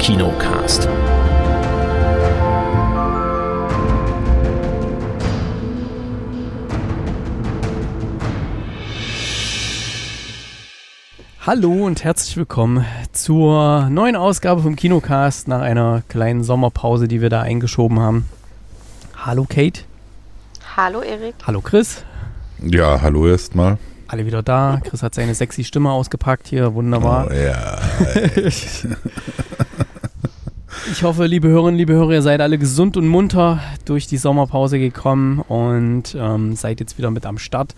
Kinocast. Hallo und herzlich willkommen zur neuen Ausgabe vom Kinocast nach einer kleinen Sommerpause, die wir da eingeschoben haben. Hallo Kate. Hallo Erik. Hallo Chris. Ja, hallo erstmal. Alle wieder da. Chris hat seine sexy Stimme ausgepackt hier. Wunderbar. Oh, ja. Ich hoffe, liebe Hörerinnen, liebe Hörer, ihr seid alle gesund und munter durch die Sommerpause gekommen und ähm, seid jetzt wieder mit am Start.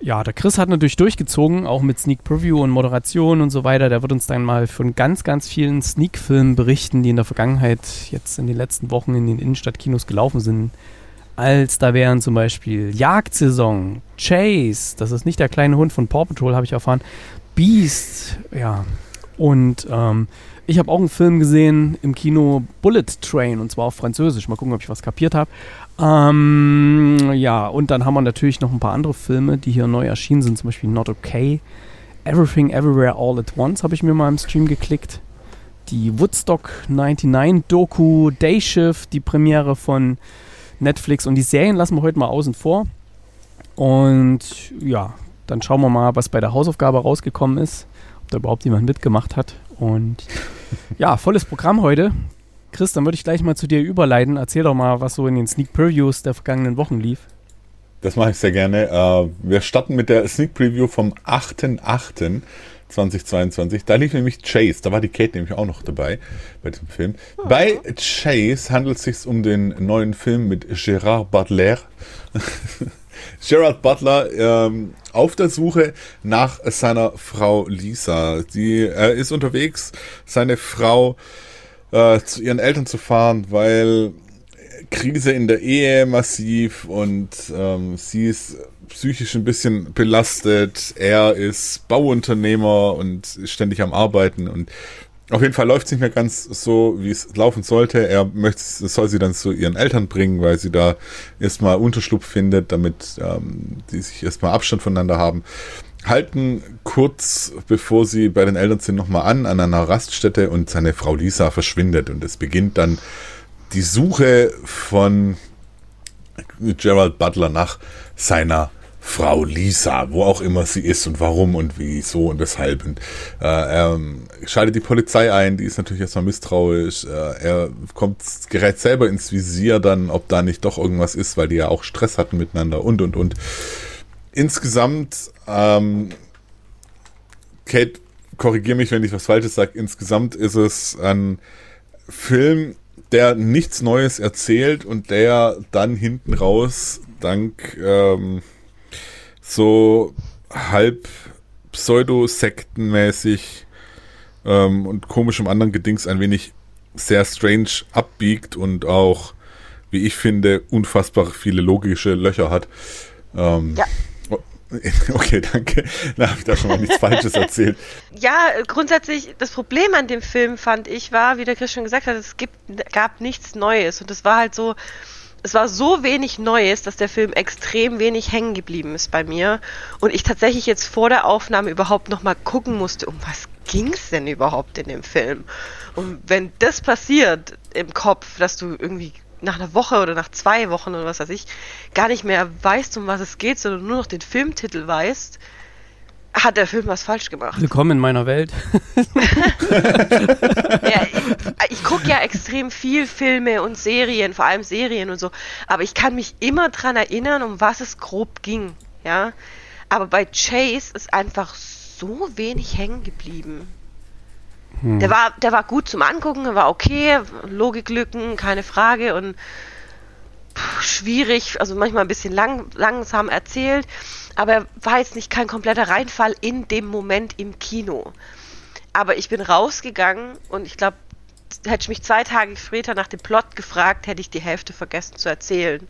Ja, der Chris hat natürlich durchgezogen, auch mit Sneak Preview und Moderation und so weiter. Der wird uns dann mal von ganz, ganz vielen Sneak-Filmen berichten, die in der Vergangenheit jetzt in den letzten Wochen in den Innenstadtkinos gelaufen sind. Als da wären zum Beispiel Jagdsaison, Chase, das ist nicht der kleine Hund von Paw Patrol, habe ich erfahren, Beast, ja. Und ähm, ich habe auch einen Film gesehen im Kino, Bullet Train, und zwar auf Französisch. Mal gucken, ob ich was kapiert habe. Ähm, ja, und dann haben wir natürlich noch ein paar andere Filme, die hier neu erschienen sind, zum Beispiel Not Okay, Everything Everywhere All at Once habe ich mir mal im Stream geklickt. Die Woodstock 99 Doku, Day Shift, die Premiere von Netflix und die Serien lassen wir heute mal außen vor. Und ja, dann schauen wir mal, was bei der Hausaufgabe rausgekommen ist, ob da überhaupt jemand mitgemacht hat. Und ja, volles Programm heute. Chris, dann würde ich gleich mal zu dir überleiten. Erzähl doch mal, was so in den Sneak Previews der vergangenen Wochen lief. Das mache ich sehr gerne. Äh, wir starten mit der Sneak Preview vom 8.8.2022. Da lief nämlich Chase. Da war die Kate nämlich auch noch dabei bei diesem Film. Oh. Bei Chase handelt es sich um den neuen Film mit Gerard Butler. Gerard Butler ähm, auf der Suche nach seiner Frau Lisa. Die äh, ist unterwegs, seine Frau äh, zu ihren Eltern zu fahren, weil Krise in der Ehe massiv und ähm, sie ist psychisch ein bisschen belastet. Er ist Bauunternehmer und ist ständig am Arbeiten und auf jeden Fall läuft es nicht mehr ganz so, wie es laufen sollte. Er möchte, soll sie dann zu ihren Eltern bringen, weil sie da erstmal Unterschlupf findet, damit ähm, die sich erstmal Abstand voneinander haben. Halten kurz bevor sie bei den Eltern sind nochmal an, an einer Raststätte und seine Frau Lisa verschwindet und es beginnt dann die Suche von Gerald Butler nach seiner Frau Lisa, wo auch immer sie ist und warum und wieso und weshalb. Und äh, er schaltet die Polizei ein, die ist natürlich erstmal misstrauisch. Äh, er kommt, gerät selber ins Visier dann, ob da nicht doch irgendwas ist, weil die ja auch Stress hatten miteinander und und und. Insgesamt, ähm, Kate, korrigiere mich, wenn ich was Falsches sage, insgesamt ist es ein Film, der nichts Neues erzählt und der dann hinten raus dank ähm, so halb pseudo-sektenmäßig ähm, und komischem anderen Gedings ein wenig sehr strange abbiegt und auch, wie ich finde, unfassbar viele logische Löcher hat. Ähm, ja. Okay, danke. Da habe ich da schon mal nichts Falsches erzählt. Ja, grundsätzlich, das Problem an dem Film, fand ich, war, wie der Chris schon gesagt hat, es gibt, gab nichts Neues. Und es war halt so, es war so wenig Neues, dass der Film extrem wenig hängen geblieben ist bei mir und ich tatsächlich jetzt vor der Aufnahme überhaupt noch mal gucken musste, um was ging es denn überhaupt in dem Film? Und wenn das passiert im Kopf, dass du irgendwie nach einer Woche oder nach zwei Wochen oder was weiß ich gar nicht mehr weißt, um was es geht, sondern nur noch den Filmtitel weißt, hat der Film was falsch gemacht. Willkommen in meiner Welt. ja, ich, ich gucke ja extrem viel Filme und Serien, vor allem Serien und so, aber ich kann mich immer dran erinnern, um was es grob ging, ja. Aber bei Chase ist einfach so wenig hängen geblieben. Hm. Der war, der war gut zum Angucken, war okay, Logiklücken, keine Frage und pff, schwierig, also manchmal ein bisschen lang, langsam erzählt aber er war jetzt nicht kein kompletter Reinfall in dem Moment im Kino. Aber ich bin rausgegangen und ich glaube, hätte ich mich zwei Tage später nach dem Plot gefragt, hätte ich die Hälfte vergessen zu erzählen.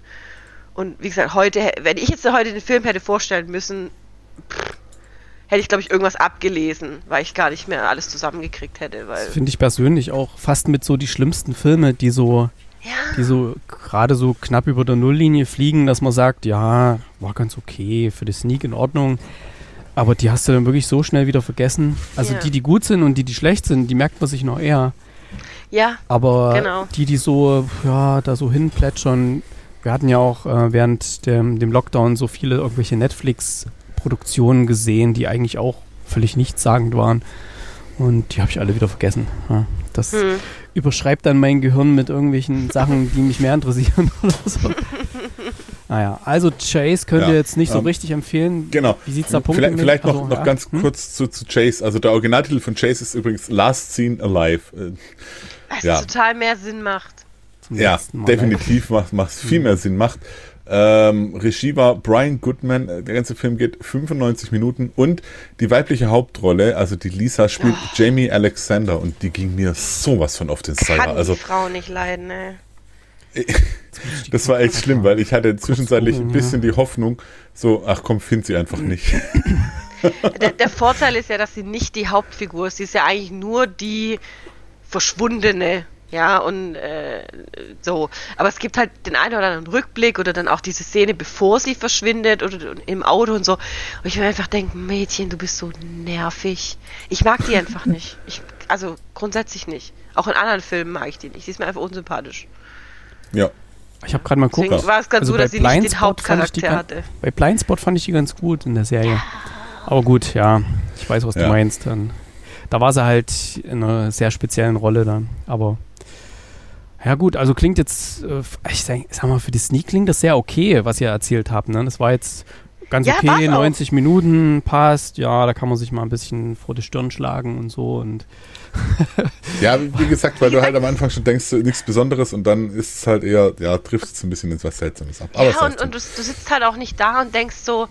Und wie gesagt, heute, wenn ich jetzt heute den Film hätte vorstellen müssen, pff, hätte ich, glaube ich, irgendwas abgelesen, weil ich gar nicht mehr alles zusammengekriegt hätte. das finde ich persönlich auch fast mit so die schlimmsten Filme, die so ja. die so gerade so knapp über der Nulllinie fliegen, dass man sagt, ja, war ganz okay, für die Sneak in Ordnung. Aber die hast du dann wirklich so schnell wieder vergessen. Also ja. die, die gut sind und die, die schlecht sind, die merkt man sich noch eher. Ja, Aber Genau. die, die so, ja, da so hinplätschern, wir hatten ja auch äh, während dem, dem Lockdown so viele irgendwelche Netflix-Produktionen gesehen, die eigentlich auch völlig nichtssagend waren. Und die habe ich alle wieder vergessen. Ja, das hm. überschreibt dann mein Gehirn mit irgendwelchen Sachen, die mich mehr interessieren oder so. Naja, also Chase könnt Ja, ihr jetzt nicht so ähm, richtig empfehlen. Genau. Wie sieht's da Vielleicht, punktenmäßig- vielleicht noch, also, noch ja, ganz hm? kurz zu, zu Chase. Also der Originaltitel von Chase ist übrigens Last Seen Alive. Äh, Was Ja. total mehr Sinn macht. Zum Ja, definitiv macht es viel mehr Sinn macht. Ähm, Regie war Brian Goodman. Äh, Der ganze Film geht 95 Minuten und die weibliche Hauptrolle, also die Lisa, spielt Jamie Alexander und die ging mir sowas von auf den Kann Zeiger. Also die Frau nicht leiden, ne? Das war echt schlimm, weil ich hatte zwischenzeitlich ein bisschen die Hoffnung, so, ach komm, find sie einfach nicht. Der, der Vorteil ist ja, dass sie nicht die Hauptfigur ist. Sie ist ja eigentlich nur die Verschwundene. Ja, und äh, so. Aber es gibt halt den einen oder anderen Rückblick oder dann auch diese Szene, bevor sie verschwindet oder im Auto und so. Und ich mir einfach denke, Mädchen, du bist so nervig. Ich mag die einfach nicht. Ich, also grundsätzlich nicht. Auch in anderen Filmen mag ich die nicht. Sie ist mir einfach unsympathisch. Ja. Ich habe gerade mal geguckt. Deswegen war es ganz Also so, bei dass sie nicht den Blindspot fand ich die Hauptcharakter hatte. Bei Blindspot fand ich die ganz gut in der Serie. Aber gut, ja, ich weiß, was du Ja. meinst. Dann, da war sie halt in einer sehr speziellen Rolle dann. Aber ja gut, also klingt jetzt, äh, ich sag, sag mal, für die Sneak klingt das sehr okay, was ihr erzählt habt. Ne? Das war jetzt ganz Ja, okay, war's auch. 90 Minuten passt. Ja, da kann man sich mal ein bisschen vor die Stirn schlagen und so. Und Ja, wie gesagt, weil du halt am Anfang schon denkst, nichts Besonderes und dann ist es halt eher, ja, trifft es ein bisschen ins was Seltsames ab. Aber ja, und, und du, du sitzt halt auch nicht da und denkst so,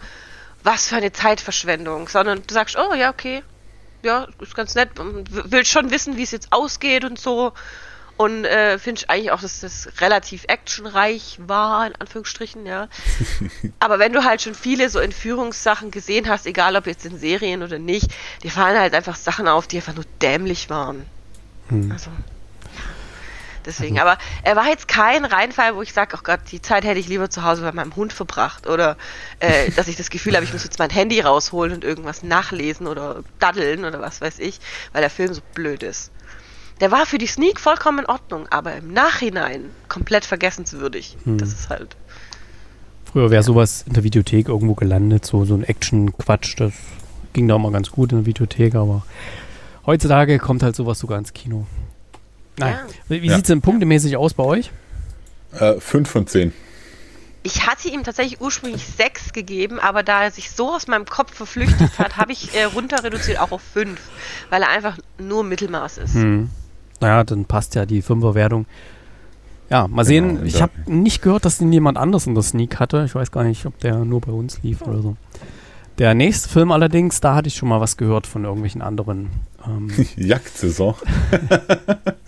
was für eine Zeitverschwendung, sondern du sagst, oh ja, okay, ja, ist ganz nett willst schon wissen, wie es jetzt ausgeht und so. Und äh, finde ich eigentlich auch, dass das relativ actionreich war, in Anführungsstrichen, ja. Aber wenn du halt schon viele so Entführungssachen gesehen hast, egal ob jetzt in Serien oder nicht, dir fallen halt einfach Sachen auf, die einfach nur dämlich waren. Also, ja. Deswegen, aber er war jetzt kein Reinfall, wo ich sage, oh Gott, die Zeit hätte ich lieber zu Hause bei meinem Hund verbracht. Oder äh, dass ich das Gefühl habe, ich muss jetzt mein Handy rausholen und irgendwas nachlesen oder daddeln oder was weiß ich, weil der Film so blöd ist. Der war für die Sneak vollkommen in Ordnung, aber im Nachhinein komplett vergessenswürdig. Das ist halt. früher wäre sowas in der Videothek irgendwo gelandet, so, so ein Action-Quatsch. Das ging da auch mal ganz gut in der Videothek, aber heutzutage kommt halt sowas sogar ins Kino. Nein. Wie wie Ja. sieht es denn punktemäßig aus bei euch? äh, fünf von zehn. Ich hatte ihm tatsächlich ursprünglich sechs gegeben, aber da er sich so aus meinem Kopf verflüchtigt hat, habe ich äh, runter reduziert auch auf fünf, weil er einfach nur Mittelmaß ist. Hm. Naja, dann passt ja die Fünferwertung. Ja, mal sehen. in Ich habe nicht gehört, dass den jemand anders in der Sneak hatte. Ich weiß gar nicht, ob der nur bei uns lief oder so. Der nächste Film allerdings, da hatte ich schon mal was gehört von irgendwelchen anderen ähm, Jagdsaison.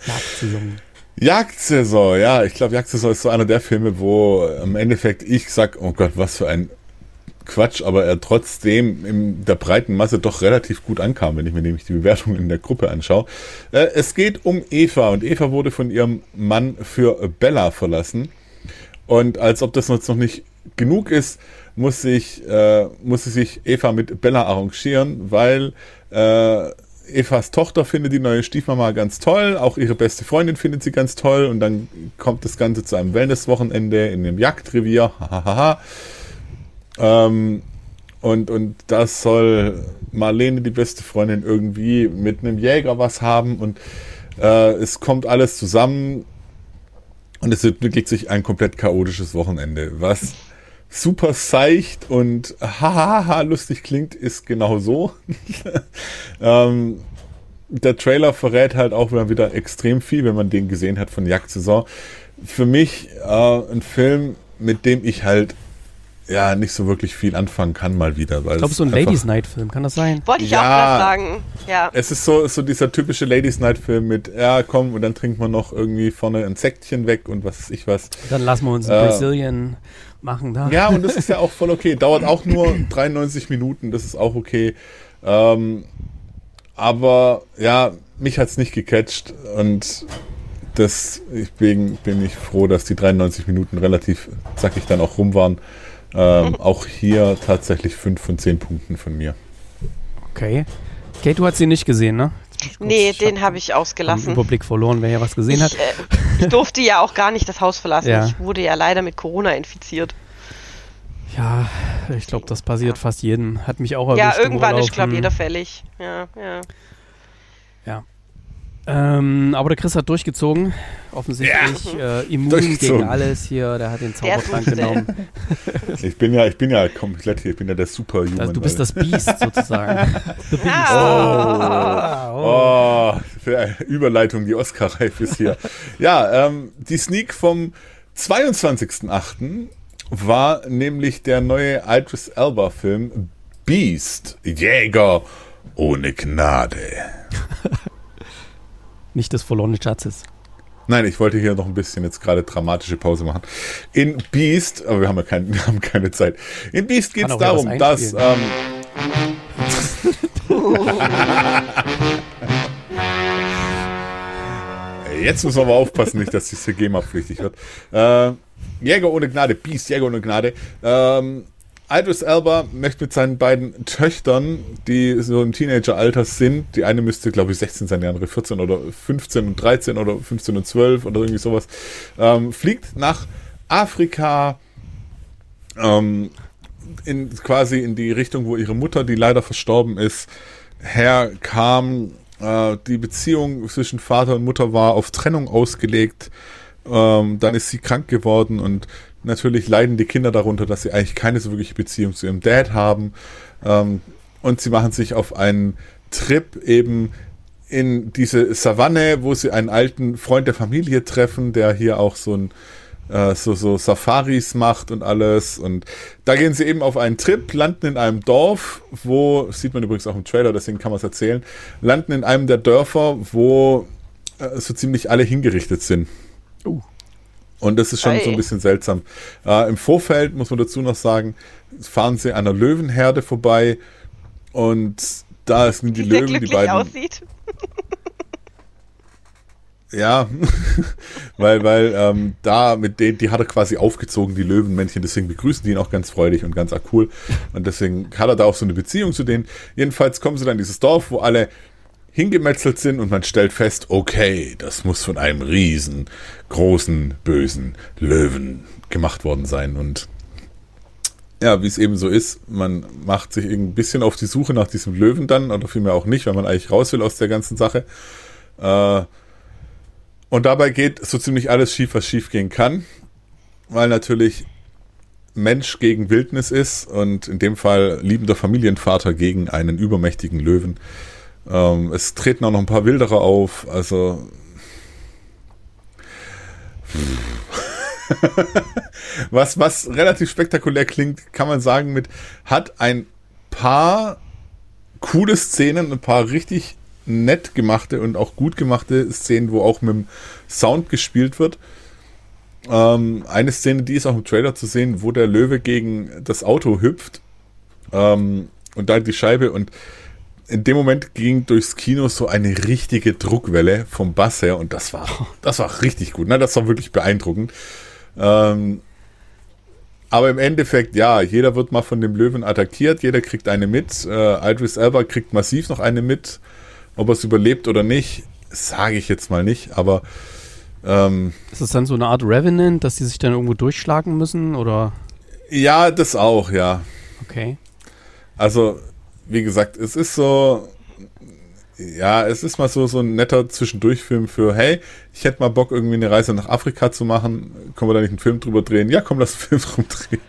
Jagdsaison. Jagdsaison, ja, ich glaube, Jagdsaison ist so einer der Filme, wo im Endeffekt ich sag, oh Gott, was für ein Quatsch, aber er trotzdem in der breiten Masse doch relativ gut ankam, wenn ich mir nämlich die Bewertung in der Gruppe anschaue. Äh, es geht um Eva und Eva wurde von ihrem Mann für Bella verlassen. Und als ob das jetzt noch nicht genug ist, muss sich, äh, muss sich Eva mit Bella arrangieren, weil äh, Evas Tochter findet die neue Stiefmama ganz toll, auch ihre beste Freundin findet sie ganz toll und dann kommt das Ganze zu einem Wellnesswochenende in einem Jagdrevier. Hahaha. Ähm, und, und das soll Marlene, die beste Freundin, irgendwie mit einem Jäger was haben und äh, es kommt alles zusammen und es entwickelt sich ein komplett chaotisches Wochenende. Was super seicht und hahaha lustig klingt, ist genau so. ähm, der Trailer verrät halt auch wieder extrem viel, wenn man den gesehen hat von Jagdsaison. Für mich äh, ein Film, mit dem ich halt ja nicht so wirklich viel anfangen kann mal wieder. Weil Ich glaube, es so ein Ladies Night Film, kann das sein? Wollte ich Ja. auch gerade sagen. Ja. Es ist so, so dieser typische Ladies Night Film mit, ja komm, und dann trinkt man noch irgendwie vorne ein Säckchen weg und was weiß ich was. Dann lassen wir uns Äh. ein Brazilian machen da. Ja, und das ist ja auch voll okay. Dauert auch nur 93 Minuten, das ist auch okay. Ähm, aber ja, mich hat's nicht gecatcht und deswegen bin ich froh, dass die 93 Minuten relativ zackig dann auch rum waren. Ähm, auch hier tatsächlich 5 von 10 Punkten von mir. Okay. Kate, du hast sie nicht gesehen, ne? Nee, den habe ich ausgelassen. Überblick verloren, wer ja was gesehen hat. Ich, äh, ich durfte ja auch gar nicht das Haus verlassen. Ja. Ich wurde ja leider mit Corona infiziert. Ja, ich glaube, das passiert fast jeden. Hat mich auch erwischt. Ja, irgendwann ist, glaube Hm. jeder fällig. Ja, ja. Ja. Ähm, aber der Chris hat durchgezogen. Offensichtlich äh, immun Durchgezogen. gegen alles hier. Der hat den Zaubertrank genommen. Ich bin ja, ich bin ja komplett hier, ich bin ja der Superhuman. Also, du bist Alter. das Biest sozusagen. The Beast. Ah, Oh, für eine Überleitung, die Oscar-reif ist hier. ja, ähm, die Sneak vom 22.08. war nämlich der neue Idris Elba-Film Beast, Jäger ohne Gnade. Nicht des verlorenen Schatzes. Nein, ich wollte hier noch ein bisschen jetzt gerade dramatische Pause machen. In Beast, aber wir haben ja kein, wir haben keine Zeit. In Beast geht es darum, dass ähm, Jetzt müssen wir aber aufpassen, nicht, dass das hier GEMA-pflichtig wird. Äh, Jäger ohne Gnade, Beast, Jäger ohne Gnade. Ähm, Idris Elba möchte mit seinen beiden Töchtern, die so im Teenageralter sind, die eine müsste, glaube ich, 16 sein, die andere 14 oder 15 und 13 oder 15 und 12 oder irgendwie sowas, ähm, fliegt nach Afrika, ähm, in, quasi in die Richtung, wo ihre Mutter, die leider verstorben ist, herkam. Äh, die Beziehung zwischen Vater und Mutter war auf Trennung ausgelegt. Ähm, dann ist sie krank geworden und natürlich leiden die Kinder darunter, dass sie eigentlich keine so wirkliche Beziehung zu ihrem Dad haben. Ähm, und sie machen sich auf einen Trip eben in diese Savanne, wo sie einen alten Freund der Familie treffen, der hier auch so ein äh, so, so Safaris macht und alles. Und da gehen sie eben auf einen Trip, landen in einem Dorf, wo, sieht man übrigens auch im Trailer, deswegen kann man es erzählen, landen in einem der Dörfer, wo äh, so ziemlich alle hingerichtet sind. Uh. Und das ist schon Ei. so ein bisschen seltsam. Äh, Im Vorfeld muss man dazu noch sagen, fahren sie an einer Löwenherde vorbei und da sind die der Löwen, die beiden. aussieht. Ja, weil, weil ähm, da mit denen, die hat er quasi aufgezogen, die Löwenmännchen, deswegen begrüßen die ihn auch ganz freudig und ganz cool. Und deswegen hat er da auch so eine Beziehung zu denen. Jedenfalls kommen sie dann in dieses Dorf, wo alle hingemetzelt sind und man stellt fest, okay, das muss von einem riesen, großen, bösen Löwen gemacht worden sein. Und ja, wie es eben so ist, man macht sich ein bisschen auf die Suche nach diesem Löwen dann, oder vielmehr auch nicht, weil man eigentlich raus will aus der ganzen Sache. Äh, und dabei geht so ziemlich alles schief, was schief gehen kann, weil natürlich Mensch gegen Wildnis ist und in dem Fall liebender Familienvater gegen einen übermächtigen Löwen. Ähm, es treten auch noch ein paar Wilderer auf, also. was, was relativ spektakulär klingt, kann man sagen, mit hat ein paar coole Szenen, ein paar richtig nett gemachte und auch gut gemachte Szenen, wo auch mit dem Sound gespielt wird. Ähm, eine Szene, die ist auch im Trailer zu sehen, wo der Löwe gegen das Auto hüpft ähm, und da die Scheibe und in dem Moment ging durchs Kino so eine richtige Druckwelle vom Bass her und das war, das war richtig gut. Ne? Das war wirklich beeindruckend. Ähm, aber im Endeffekt, ja, jeder wird mal von dem Löwen attackiert, jeder kriegt eine mit. Äh, Idris Elba kriegt massiv noch eine mit. Ob er es überlebt oder nicht, sage ich jetzt mal nicht, aber ähm, Ist das dann so eine Art Revenant, dass die sich dann irgendwo durchschlagen müssen? Oder ja, das auch, ja. okay. Also, wie gesagt, es ist so, ja, es ist mal so, so ein netter Zwischendurchfilm für, hey, ich hätte mal Bock, irgendwie eine Reise nach Afrika zu machen. Können wir da nicht einen Film drüber drehen? Ja, komm, lass einen Film drüber drehen.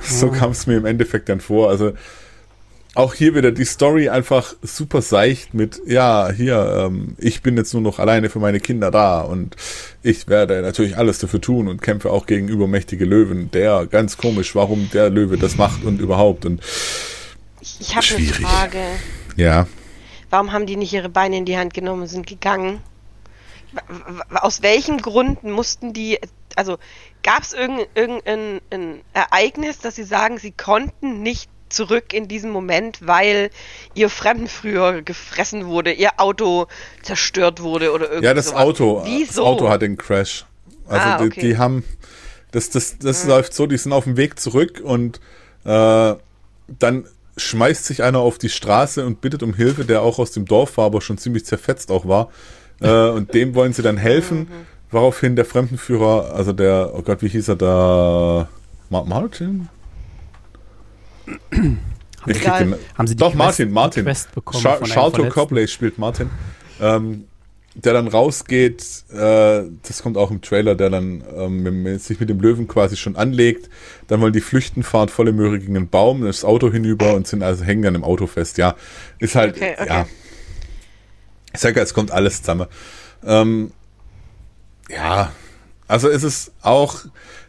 So kam es mir im Endeffekt dann vor. Also, auch hier wieder die Story einfach super seicht mit, ja, hier, ähm, ich bin jetzt nur noch alleine für meine Kinder da und ich werde natürlich alles dafür tun und kämpfe auch gegen übermächtige Löwen. Der, ganz komisch, warum der Löwe das macht und überhaupt und Ich, ich habe eine. Frage. ja. Warum haben die nicht ihre Beine in die Hand genommen und sind gegangen? Aus welchen Gründen mussten die, also gab es irgendein, irgendein ein Ereignis, dass sie sagen, sie konnten nicht zurück in diesen Moment, weil ihr Fremdenfrüher gefressen wurde, ihr Auto zerstört wurde oder irgendwas? Ja, das Auto, das Wieso? Auto hat den Crash. Also Ah, die, okay. die haben, das, das, das läuft so, die sind auf dem Weg zurück und äh, dann schmeißt sich einer auf die Straße und bittet um Hilfe, der auch aus dem Dorf war, aber schon ziemlich zerfetzt auch war. Äh, und dem wollen sie dann helfen, mhm. woraufhin der Fremdenführer, also der, oh Gott, wie hieß er da? Martin? Ich den, haben sie Doch, Quest, Martin, Martin. Quest bekommen Charlton Copley spielt Martin. Ähm, der dann rausgeht, äh, das kommt auch im Trailer, der dann ähm, sich mit dem Löwen quasi schon anlegt. Dann wollen die flüchten, fahren volle Möhre gegen einen Baum, das Auto hinüber und sind also hängen dann im Auto fest. Ja, ist halt, okay, okay. ja. Ich sage, es kommt alles zusammen. Ähm, ja, also es ist auch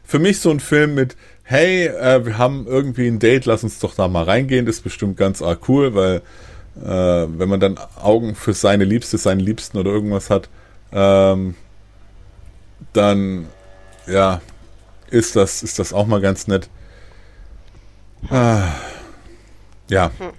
für mich so ein Film mit, hey, äh, wir haben irgendwie ein Date, lass uns doch da mal reingehen. Das ist bestimmt ganz arg cool, weil äh, wenn man dann Augen für seine Liebste, seinen Liebsten oder irgendwas hat, ähm, dann ja, ist das, ist das auch mal ganz nett. Ah, ja. Hm.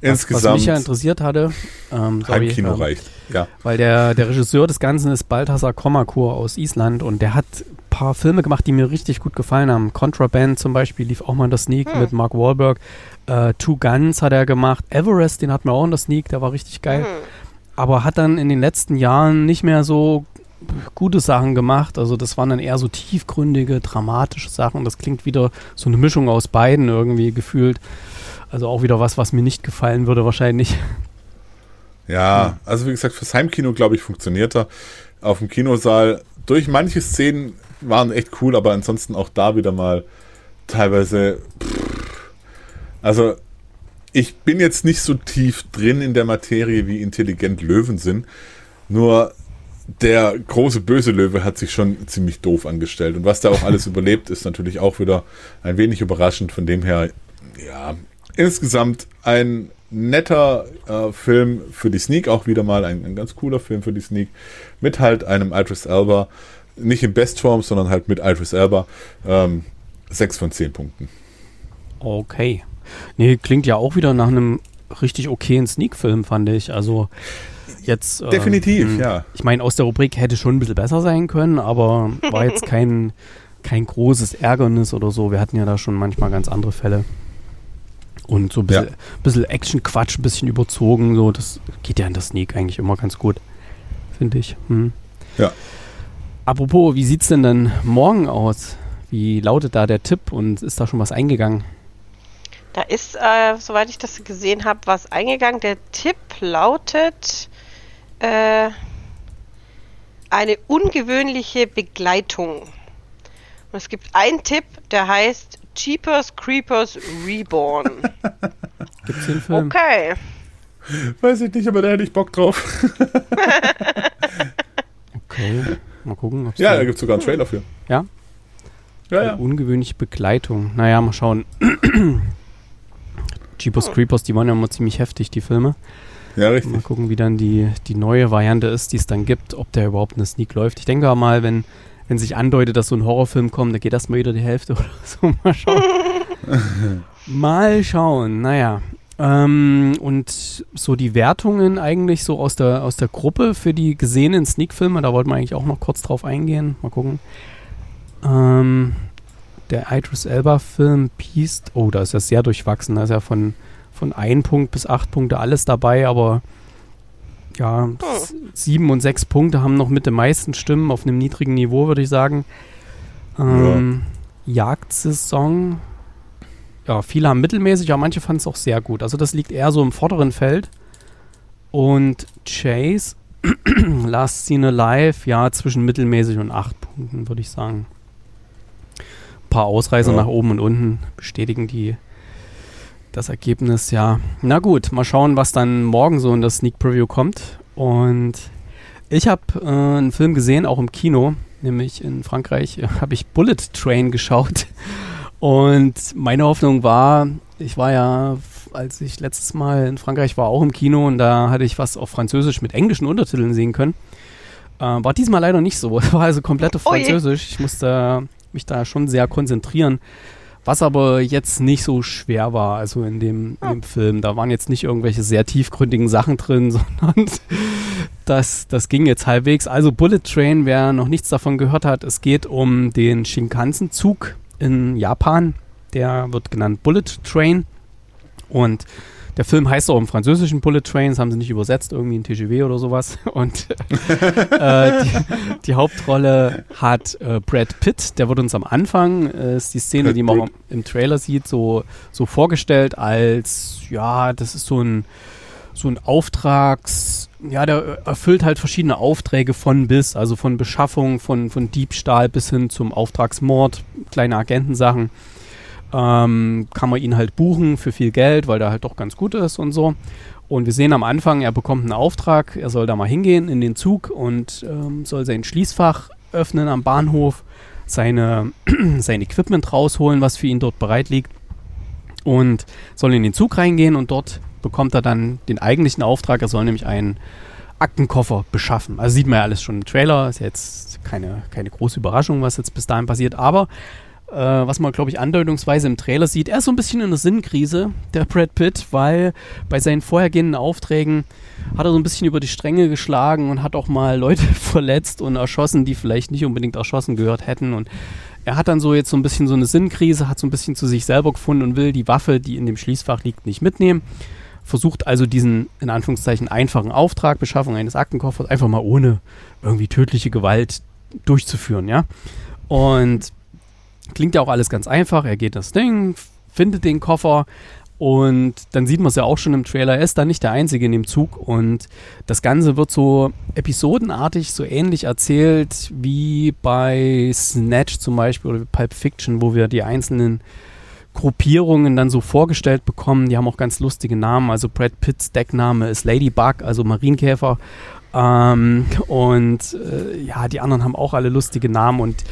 Insgesamt. Was mich ja interessiert hatte, ähm, sorry, Heimkino ähm, reicht, ja. Weil der, der Regisseur des Ganzen ist Balthasar Kommakur aus Island und der hat ein paar Filme gemacht, die mir richtig gut gefallen haben. Contraband zum Beispiel lief auch mal in der Sneak hm. mit Mark Wahlberg. Äh, Two Guns hat er gemacht. Everest, den hatten wir auch in der Sneak, der war richtig geil. Hm. Aber hat dann in den letzten Jahren nicht mehr so gute Sachen gemacht. Also das waren dann eher so tiefgründige, dramatische Sachen. Das klingt wieder so eine Mischung aus beiden irgendwie gefühlt. Also auch wieder was, was mir nicht gefallen würde wahrscheinlich. Ja, also wie gesagt, fürs Heimkino, glaube ich, funktioniert er. Auf dem Kinosaal, durch manche Szenen waren echt cool, aber ansonsten auch da wieder mal teilweise. Pff, also, ich bin jetzt nicht so tief drin in der Materie, wie intelligent Löwen sind. Nur der große böse Löwe hat sich schon ziemlich doof angestellt. Und was da auch alles überlebt, ist natürlich auch wieder ein wenig überraschend. Von dem her, ja, insgesamt ein netter äh, Film für die Sneak, auch wieder mal ein, ein, ganz cooler Film für die Sneak, mit halt einem Idris Elba, nicht in Bestform, sondern halt mit Idris Elba, ähm, 6 von 10 Punkten. Okay. Nee, klingt ja auch wieder nach einem richtig okayen Sneak-Film, fand ich. Also jetzt. Ähm, Definitiv, ähm, ja. Ich meine, aus der Rubrik hätte schon ein bisschen besser sein können, aber war jetzt kein, kein großes Ärgernis oder so. Wir hatten ja da schon manchmal ganz andere Fälle. Und so ein bisschen, ja. bisschen Action-Quatsch, ein bisschen überzogen, so, das geht ja in der Sneak eigentlich immer ganz gut, finde ich. Hm. Ja. Apropos, wie sieht es denn dann morgen aus? Wie lautet da der Tipp und ist da schon was eingegangen? Da ist, äh, soweit ich das gesehen habe, was eingegangen. Der Tipp lautet äh, eine ungewöhnliche Begleitung. Und es gibt einen Tipp, der heißt Jeepers Creepers Reborn. Gibt's den Film? Okay. Weiß ich nicht, aber da hätte ich Bock drauf. okay. Mal gucken. ja, da gibt es sogar einen Trailer für. Ja? Ja, ja. Ungewöhnliche Begleitung. Naja, mal schauen. Jeepers Creepers, die waren ja immer ziemlich heftig, die Filme. Ja, richtig. Mal gucken, wie dann die, die neue Variante ist, die es dann gibt, ob der überhaupt eine Sneak läuft. Ich denke mal, wenn wenn sich andeutet, dass so ein Horrorfilm kommt, dann geht erstmal wieder die Hälfte oder so. Mal schauen. Mal schauen, naja. Ähm, und so die Wertungen eigentlich so aus der, aus der Gruppe für die gesehenen Sneak-Filme, da wollten wir eigentlich auch noch kurz drauf eingehen. Mal gucken. Ähm, der Idris Elba-Film Beast, oh, da ist ja sehr durchwachsen. Da ist ja von, von 1 Punkt bis 8 Punkte alles dabei, aber ja, hm. sieben und sechs Punkte haben noch mit den meisten Stimmen auf einem niedrigen Niveau, würde ich sagen. Ähm, ja. Jagdsaison. Ja, viele haben mittelmäßig, aber manche fanden es auch sehr gut. Also das liegt eher so im vorderen Feld. Und Chase, Last Scene Alive, ja, zwischen mittelmäßig und acht Punkten, würde ich sagen. Ein paar Ausreißer ja. nach oben und unten bestätigen die das Ergebnis, ja. Na gut, mal schauen, was dann morgen so in das Sneak Preview kommt. Und ich habe äh, einen Film gesehen, auch im Kino, nämlich in Frankreich habe ich Bullet Train geschaut. Und meine Hoffnung war, ich war ja, als ich letztes Mal in Frankreich war, auch im Kino und da hatte ich was auf Französisch mit englischen Untertiteln sehen können. Äh, war diesmal leider nicht so. Es war also komplett auf Französisch. Ich musste mich da schon sehr konzentrieren. Was aber jetzt nicht so schwer war, also in dem, in dem Film. Da waren jetzt nicht irgendwelche sehr tiefgründigen Sachen drin, sondern das, das ging jetzt halbwegs. Also Bullet Train, wer noch nichts davon gehört hat, es geht um den Shinkansen-Zug in Japan. Der wird genannt Bullet Train. Und der Film heißt auch im französischen Bullet Trains, haben sie nicht übersetzt, irgendwie in TGW oder sowas. Und äh, die, die, Hauptrolle hat äh, Brad Pitt, der wird uns am Anfang, äh, ist die Szene, die man auch im Trailer sieht, so, so vorgestellt als, ja, das ist so ein, so ein Auftrags, ja, der erfüllt halt verschiedene Aufträge von bis, also von Beschaffung, von, von Diebstahl bis hin zum Auftragsmord, kleine Agentensachen ähm, kann man ihn halt buchen für viel Geld, weil der halt doch ganz gut ist und so. Und wir sehen am Anfang, er bekommt einen Auftrag, er soll da mal hingehen in den Zug und ähm, soll sein Schließfach öffnen am Bahnhof, seine, sein Equipment rausholen, was für ihn dort bereit liegt und soll in den Zug reingehen und dort bekommt er dann den eigentlichen Auftrag, er soll nämlich einen Aktenkoffer beschaffen. Also sieht man ja alles schon im Trailer, ist jetzt keine, keine große Überraschung, was jetzt bis dahin passiert, aber äh, was man, glaube ich, andeutungsweise im Trailer sieht. Er ist so ein bisschen in der Sinnkrise, der Brad Pitt, weil bei seinen vorhergehenden Aufträgen hat er so ein bisschen über die Stränge geschlagen und hat auch mal Leute verletzt und erschossen, die vielleicht nicht unbedingt erschossen gehört hätten. Und er hat dann so jetzt so ein bisschen so eine Sinnkrise, hat so ein bisschen zu sich selber gefunden und will die Waffe, die in dem Schließfach liegt, nicht mitnehmen. Versucht also diesen, in Anführungszeichen, einfachen Auftrag, Beschaffung eines Aktenkoffers, einfach mal ohne irgendwie tödliche Gewalt durchzuführen, ja. Und Klingt ja auch alles ganz einfach. Er geht das Ding, findet den Koffer und dann sieht man es ja auch schon im Trailer. Er ist da nicht der Einzige in dem Zug und das Ganze wird so episodenartig, so ähnlich erzählt wie bei Snatch zum Beispiel oder Pulp Fiction, wo wir die einzelnen Gruppierungen dann so vorgestellt bekommen. Die haben auch ganz lustige Namen. Also Brad Pitts Deckname ist Ladybug, also Marienkäfer. Ähm, und äh, ja, die anderen haben auch alle lustige Namen und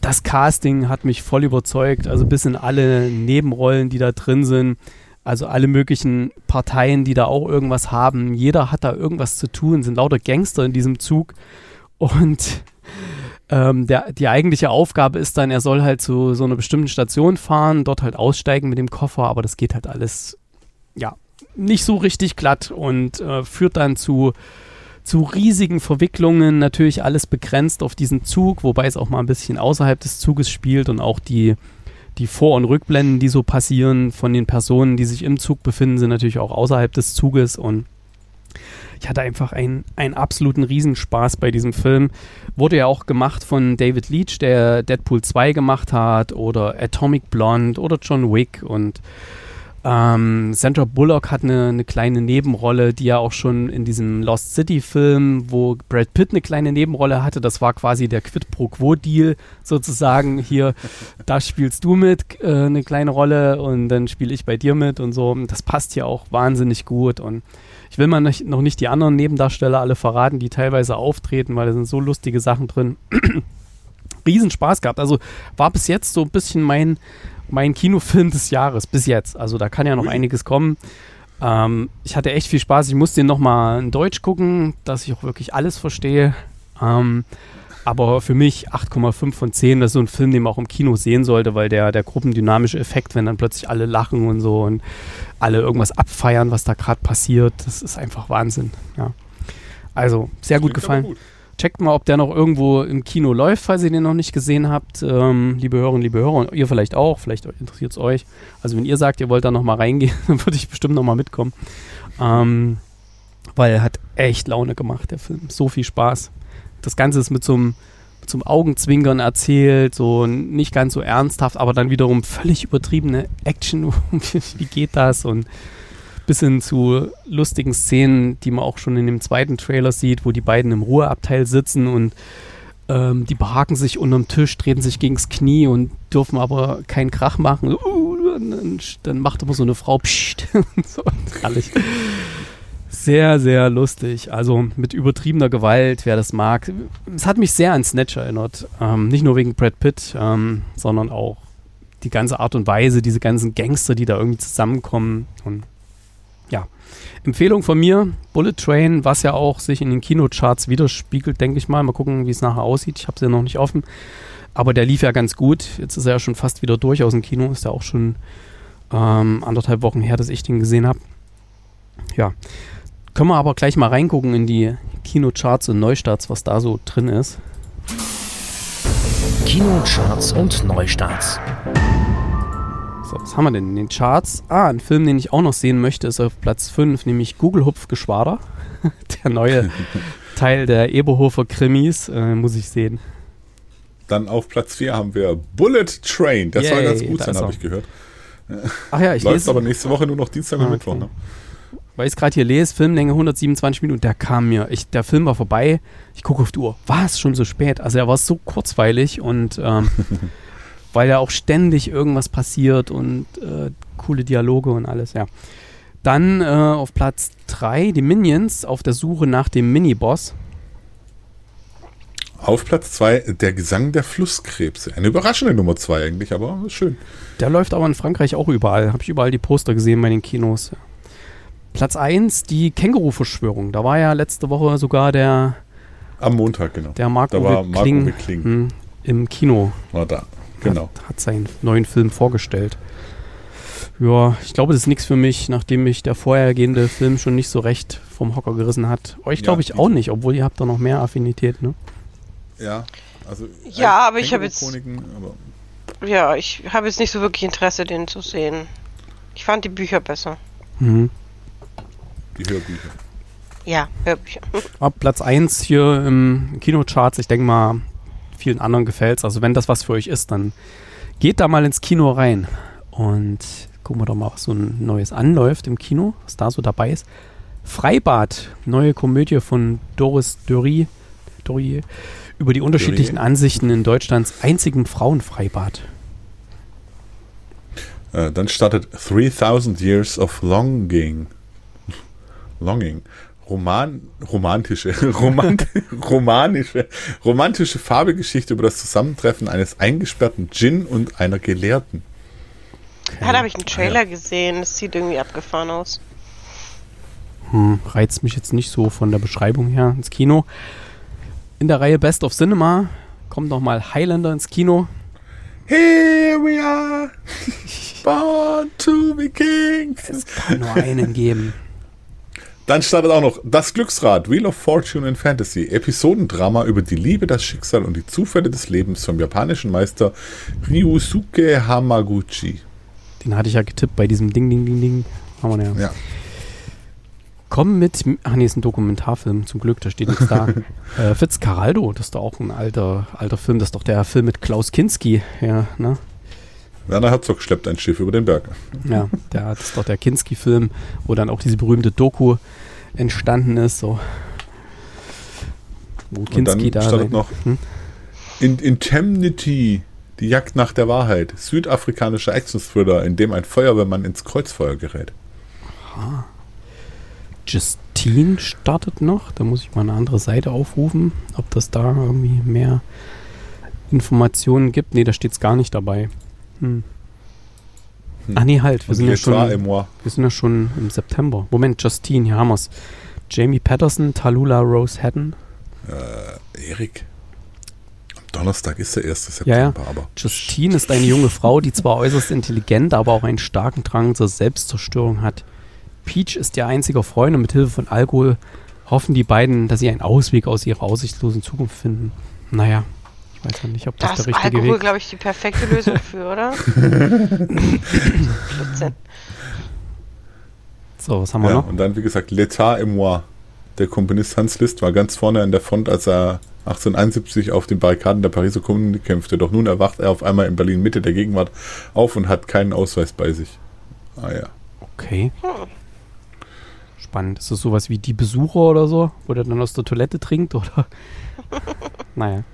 das Casting hat mich voll überzeugt. Also bis in alle Nebenrollen, die da drin sind. Also alle möglichen Parteien, die da auch irgendwas haben. Jeder hat da irgendwas zu tun, sind lauter Gangster in diesem Zug. Und ähm, der, die eigentliche Aufgabe ist dann, er soll halt zu so einer bestimmten Station fahren, dort halt aussteigen mit dem Koffer, aber das geht halt alles, ja, nicht so richtig glatt und äh, führt dann zu zu riesigen Verwicklungen, natürlich alles begrenzt auf diesen Zug, wobei es auch mal ein bisschen außerhalb des Zuges spielt und auch die, die Vor- und Rückblenden, die so passieren von den Personen, die sich im Zug befinden, sind natürlich auch außerhalb des Zuges und ich hatte einfach einen, einen absoluten Riesenspaß bei diesem Film. Wurde ja auch gemacht von David Leach, der Deadpool 2 gemacht hat oder Atomic Blonde oder John Wick und ähm, Sandra Bullock hat eine, eine, kleine Nebenrolle, die ja auch schon in diesem Lost City-Film, wo Brad Pitt eine kleine Nebenrolle hatte, das war quasi der Quid pro Quo-Deal sozusagen. Hier, da spielst du mit äh, eine kleine Rolle und dann spiele ich bei dir mit und so. Das passt hier auch wahnsinnig gut und ich will mal nicht, noch nicht die anderen Nebendarsteller alle verraten, die teilweise auftreten, weil da sind so lustige Sachen drin. Riesenspaß gehabt. Also war bis jetzt so ein bisschen mein, mein Kinofilm des Jahres bis jetzt. Also da kann ja noch Ui. einiges kommen. Ähm, ich hatte echt viel Spaß. Ich musste den nochmal in Deutsch gucken, dass ich auch wirklich alles verstehe. Ähm, aber für mich 8,5 von 10, das ist so ein Film, den man auch im Kino sehen sollte, weil der, der gruppendynamische Effekt, wenn dann plötzlich alle lachen und so und alle irgendwas abfeiern, was da gerade passiert, das ist einfach Wahnsinn. Ja. Also, sehr gut gefallen. Gut. Checkt mal, ob der noch irgendwo im Kino läuft, falls ihr den noch nicht gesehen habt. Ähm, liebe Hörerinnen, liebe Hörer, ihr vielleicht auch, vielleicht interessiert es euch. Also wenn ihr sagt, ihr wollt da noch mal reingehen, dann würde ich bestimmt noch mal mitkommen. Ähm, weil er hat echt Laune gemacht, der Film. So viel Spaß. Das Ganze ist mit so einem zum Augenzwinkern erzählt, so nicht ganz so ernsthaft, aber dann wiederum völlig übertriebene Action. Wie geht das? Und bis hin zu lustigen Szenen, die man auch schon in dem zweiten Trailer sieht, wo die beiden im Ruheabteil sitzen und ähm, die behaken sich unterm Tisch, treten sich gegens Knie und dürfen aber keinen Krach machen. Uh, dann, dann, macht immer so eine Frau Psst. so, herrlich. Sehr, sehr lustig. Also mit übertriebener Gewalt, wer das mag. Es hat mich sehr an Snatch erinnert. Ähm, nicht nur wegen Brad Pitt, ähm, sondern auch die ganze Art und Weise, diese ganzen Gangster, die da irgendwie zusammenkommen. Und Empfehlung von mir, Bullet Train, was ja auch sich in den Kinocharts widerspiegelt, denke ich mal. Mal gucken, wie es nachher aussieht. Ich habe es ja noch nicht offen. Aber der lief ja ganz gut. Jetzt ist er ja schon fast wieder durch aus dem Kino. Ist ja auch schon ähm, anderthalb Wochen her, dass ich den gesehen habe. Ja. Können wir aber gleich mal reingucken in die Kinocharts und Neustarts, was da so drin ist. Kinocharts und Neustarts. Was haben wir denn in den Charts? Ah, ein Film, den ich auch noch sehen möchte, ist auf Platz 5, nämlich Google Hupfgeschwader. der neue Teil der Eberhofer Krimis, äh, muss ich sehen. Dann auf Platz 4 haben wir Bullet Train. Das soll Yay, ganz gut sein, habe ich gehört. Ach ja, ich Läuft lese, aber nächste Woche nur noch Dienstag und Ah, Mittwoch. okay. Ne? weil ich es gerade hier lese, Filmlänge 127 Minuten, der kam mir, ich, der Film war vorbei, ich gucke auf die Uhr, war es schon so spät? Also er war so kurzweilig und ähm, weil ja auch ständig irgendwas passiert und äh, coole Dialoge und alles, ja. Dann äh, auf Platz 3 die Minions auf der Suche nach dem Miniboss. Auf Platz 2 der Gesang der Flusskrebse. Eine überraschende Nummer 2 eigentlich, aber schön. Der läuft aber in Frankreich auch überall. Habe ich überall die Poster gesehen bei den Kinos. Platz 1, die Känguru-Verschwörung. Da war ja letzte Woche sogar der, Am Montag, genau. der Marco Da war Marco Kling, hm, im Kino. War da. Genau. Hat, hat seinen neuen Film vorgestellt. Ja, ich glaube, das ist nichts für mich, nachdem mich der vorhergehende Film schon nicht so recht vom Hocker gerissen hat. Euch Ja, glaube ich ich- auch nicht, obwohl ihr habt da noch mehr Affinität, ne? Ja, also. Ja, aber ich hab jetzt- Ja, ich habe jetzt nicht so wirklich Interesse, den zu sehen. Ich fand die Bücher besser. Mhm. Die Hörbücher. Ja, Hörbücher. Ab Platz 1 hier im Kinocharts. Ich denke mal, vielen anderen gefällt's. Also wenn das was für euch ist, dann geht da mal ins Kino rein. Und gucken wir doch mal, was so ein neues anläuft im Kino, was da so dabei ist. Freibad, neue Komödie von Doris Dury, Dury über die unterschiedlichen Dury. Ansichten in Deutschlands einzigem Frauenfreibad. Äh, dann startet 3000 Years of Longing. Longing. Roman, romantische, romant, romanische, romantische Fabelgeschichte über das Zusammentreffen eines eingesperrten Djinn und einer Gelehrten. Ja, da habe ich einen Trailer gesehen. Das sieht irgendwie abgefahren aus. Hm, reizt mich jetzt nicht so von der Beschreibung her ins Kino. In der Reihe Best of Cinema kommt nochmal Highlander ins Kino. Here we are, born to be kings. Es kann nur einen geben. Dann startet auch noch Das Glücksrad, Wheel of Fortune in Fantasy, Episodendrama über die Liebe, das Schicksal und die Zufälle des Lebens vom japanischen Meister Ryusuke Hamaguchi. Den hatte ich ja getippt bei diesem Ding, Ding, Ding, Ding. Haben wir ja. Ja. Komm mit. Ach nee, ist ein Dokumentarfilm, zum Glück, da steht nichts da. äh, Fitzcarraldo, das ist doch auch ein alter, alter Film. Das ist doch der Film mit Klaus Kinski. Ja, ne? Werner Herzog schleppt ein Schiff über den Berg. Ja, der, das ist doch der Kinski-Film, wo dann auch diese berühmte Doku entstanden ist. So. Wo Und Kinski dann da. startet sein- noch Hm? In Indemnity, die Jagd nach der Wahrheit, südafrikanischer Action-Thriller, in dem ein Feuerwehrmann ins Kreuzfeuer gerät. Justine startet noch. Da muss ich mal eine andere Seite aufrufen, ob das da irgendwie mehr Informationen gibt. Nee, da steht es gar nicht dabei. Hm. Hm. Ach nee, halt, wir sind, ja schon, wir sind ja schon im September. Moment, Justine, hier haben wir es. Jamie Patterson, Talula Rose Hatton. Äh, Erik. Am Donnerstag ist der 1. Ja, ja. September, aber. Justine ist eine junge Frau, die zwar äußerst intelligent, aber auch einen starken Drang zur Selbstzerstörung hat. Peach ist ihr einziger Freund und mit Hilfe von Alkohol hoffen die beiden, dass sie einen Ausweg aus ihrer aussichtslosen Zukunft finden. Naja, ich weiß ja nicht, ob das Da der ist richtige Alkohol, Weg glaube ich, die perfekte Lösung für, oder? Blödsinn. So, was haben wir Ja, noch? und dann, wie gesagt, L'État et moi. Der Komponist Hans Liszt war ganz vorne an der Front, als er 1871 auf den Barrikaden der Pariser Kommune kämpfte. Doch nun erwacht er auf einmal in Berlin Mitte der Gegenwart auf und hat keinen Ausweis bei sich. Ah ja. Okay. Spannend. Ist das sowas wie die Besucher oder so, wo der dann aus der Toilette trinkt oder? naja.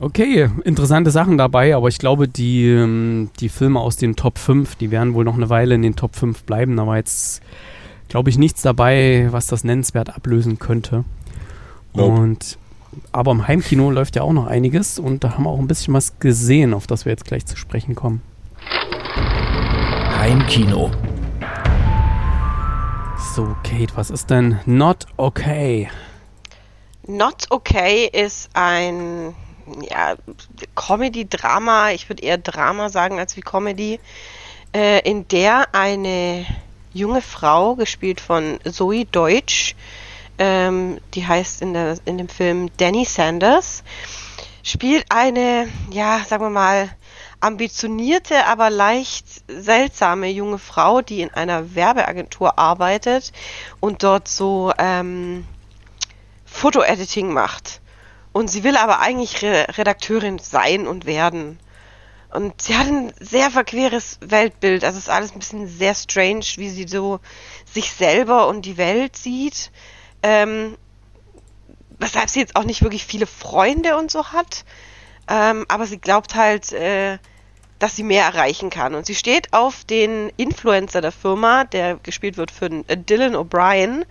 Okay, interessante Sachen dabei, aber ich glaube, die, ähm, die Filme aus den Top 5, die werden wohl noch eine Weile in den Top 5 bleiben. Da war jetzt, glaube ich, nichts dabei, was das nennenswert ablösen könnte. Nope. Und aber im Heimkino läuft ja auch noch einiges und da haben wir auch ein bisschen was gesehen, auf das wir jetzt gleich zu sprechen kommen. Heimkino. So, Kate, was ist denn not okay? Not Okay ist ein ja, Comedy-Drama, ich würde eher Drama sagen als wie Comedy, äh, in der eine junge Frau, gespielt von Zoe Deutsch, ähm, die heißt in, der, in dem Film Danny Sanders, spielt eine, ja, sagen wir mal, ambitionierte, aber leicht seltsame junge Frau, die in einer Werbeagentur arbeitet und dort so ähm, Foto-Editing macht. Und sie will aber eigentlich Re Redakteurin sein und werden. Und sie hat ein sehr verqueres Weltbild. Also es ist alles ein bisschen sehr strange, wie sie so sich selber und die Welt sieht. Ähm, weshalb sie jetzt auch nicht wirklich viele Freunde und so hat. Ähm, aber sie glaubt halt, äh, dass sie mehr erreichen kann. Und sie steht auf den Influencer der Firma, der gespielt wird von äh, Dylan O'Brien.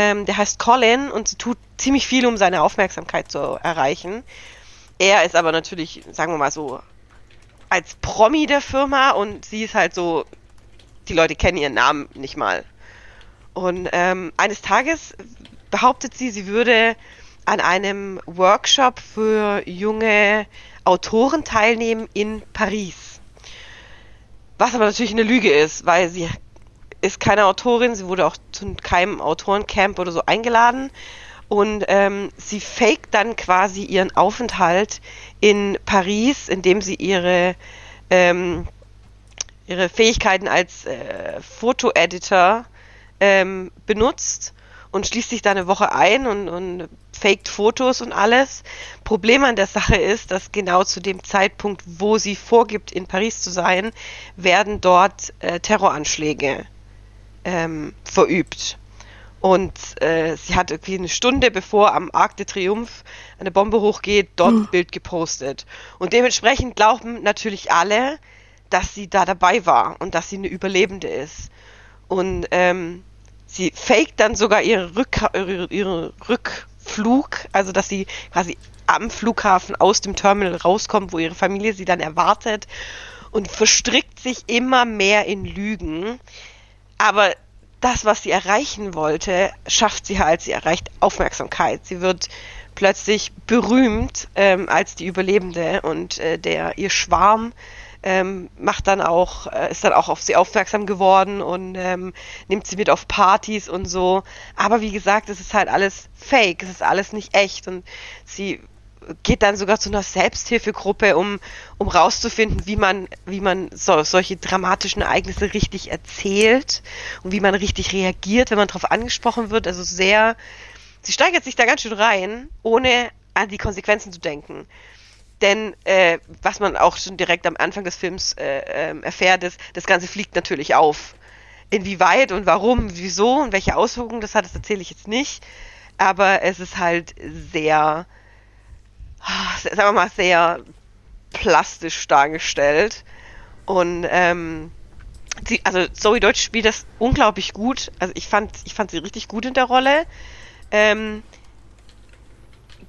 Ähm, der heißt Colin und sie tut ziemlich viel, um seine Aufmerksamkeit zu erreichen. Er ist aber natürlich, sagen wir mal so, als Promi der Firma und sie ist halt so, die Leute kennen ihren Namen nicht mal. Und ähm, eines Tages behauptet sie, sie würde an einem Workshop für junge Autoren teilnehmen in Paris. Was aber natürlich eine Lüge ist, weil sie ist keine Autorin, sie wurde auch zu keinem Autorencamp oder so eingeladen und ähm, sie faked dann quasi ihren Aufenthalt in Paris, indem sie ihre, ähm, ihre Fähigkeiten als äh, Fotoeditor ähm, benutzt und schließt sich da eine Woche ein und, und faked Fotos und alles. Problem an der Sache ist, dass genau zu dem Zeitpunkt, wo sie vorgibt, in Paris zu sein, werden dort äh, Terroranschläge ähm, verübt. Und äh, sie hat irgendwie eine Stunde bevor am Arc de Triomphe eine Bombe hochgeht, dort ein Bild gepostet. Und dementsprechend glauben natürlich alle, dass sie da dabei war und dass sie eine Überlebende ist. Und ähm, sie faked dann sogar ihre, Rück ihre, ihre Rückflug, also dass sie quasi am Flughafen aus dem Terminal rauskommt, wo ihre Familie sie dann erwartet und verstrickt sich immer mehr in Lügen. Aber das, was sie erreichen wollte, schafft sie halt. Sie erreicht Aufmerksamkeit. Sie wird plötzlich berühmt ähm, als die Überlebende und äh, der ihr Schwarm ähm, macht dann auch, äh, ist dann auch auf sie aufmerksam geworden und ähm, nimmt sie mit auf Partys und so. Aber wie gesagt, es ist halt alles fake, es ist alles nicht echt und sie geht dann sogar zu einer Selbsthilfegruppe, um, um rauszufinden, wie man, wie man so, solche dramatischen Ereignisse richtig erzählt und wie man richtig reagiert, wenn man darauf angesprochen wird. Also sehr, sie steigert sich da ganz schön rein, ohne an die Konsequenzen zu denken. Denn äh, was man auch schon direkt am Anfang des Films äh, äh, erfährt, ist, das Ganze fliegt natürlich auf. Inwieweit und warum, wieso und welche Auswirkungen das hat, das erzähle ich jetzt nicht. Aber es ist halt sehr, sagen wir mal, sehr plastisch dargestellt. Und ähm, sie, also Zoe Deutsch spielt das unglaublich gut. Also ich fand, ich fand sie richtig gut in der Rolle. Ähm,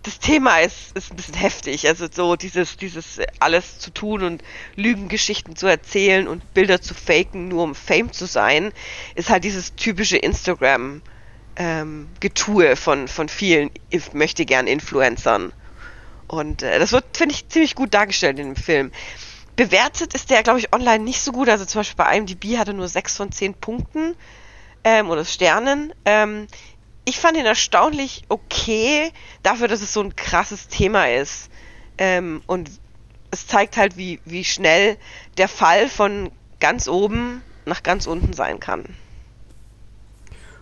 das Thema ist, ist ein bisschen heftig. Also so dieses, dieses alles zu tun und Lügengeschichten zu erzählen und Bilder zu faken, nur um Fame zu sein, ist halt dieses typische Instagram ähm, Getue von, von vielen möchte gern Influencern. Und äh, das wird, finde ich, ziemlich gut dargestellt in dem Film. Bewertet ist der, glaube ich, online nicht so gut. Also zum Beispiel bei IMDb hat er nur 6 von 10 Punkten ähm, oder Sternen. Ähm, ich fand ihn erstaunlich okay, dafür, dass es so ein krasses Thema ist. Ähm, und es zeigt halt, wie, wie schnell der Fall von ganz oben nach ganz unten sein kann.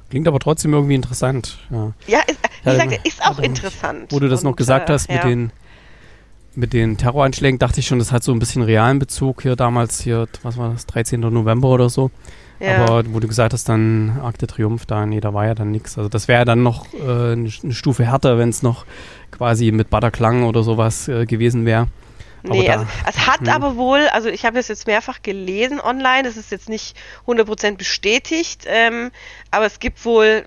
Klingt aber trotzdem irgendwie interessant. Ja, ja ist, wie gesagt, ist auch interessant. Wo du das und, noch gesagt äh, hast mit ja. den mit den Terroranschlägen, dachte ich schon, das hat so ein bisschen realen Bezug hier damals hier, was war das, 13. November oder so. Ja. Aber wo du gesagt hast, dann Arc de Triomphe, da, nee, da war ja dann nichts. Also das wäre dann noch äh, eine, Stufe härter, wenn es noch quasi mit Batterklang oder sowas äh, gewesen wäre. Nee, da- also, es hat hm. aber wohl, also ich habe das jetzt mehrfach gelesen online, das ist jetzt nicht 100% bestätigt, ähm, aber es gibt wohl,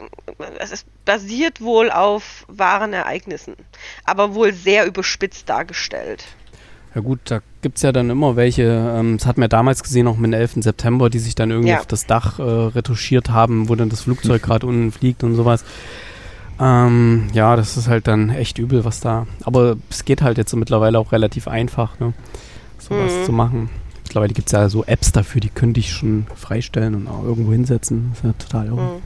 es basiert wohl auf wahren Ereignissen, aber wohl sehr überspitzt dargestellt. Ja gut, da gibt es ja dann immer welche, ähm, das hatten wir damals gesehen, auch mit dem 11. September, die sich dann irgendwie Ja. auf das Dach äh, retuschiert haben, wo dann das Flugzeug gerade unten fliegt und sowas. Ähm, ja, das ist halt dann echt übel, was da. Aber es geht halt jetzt so mittlerweile auch relativ einfach, ne? sowas Mhm. zu machen. Mittlerweile gibt es ja so Apps dafür, die könnte ich schon freistellen und auch irgendwo hinsetzen. Das ist ja total irre. Mhm.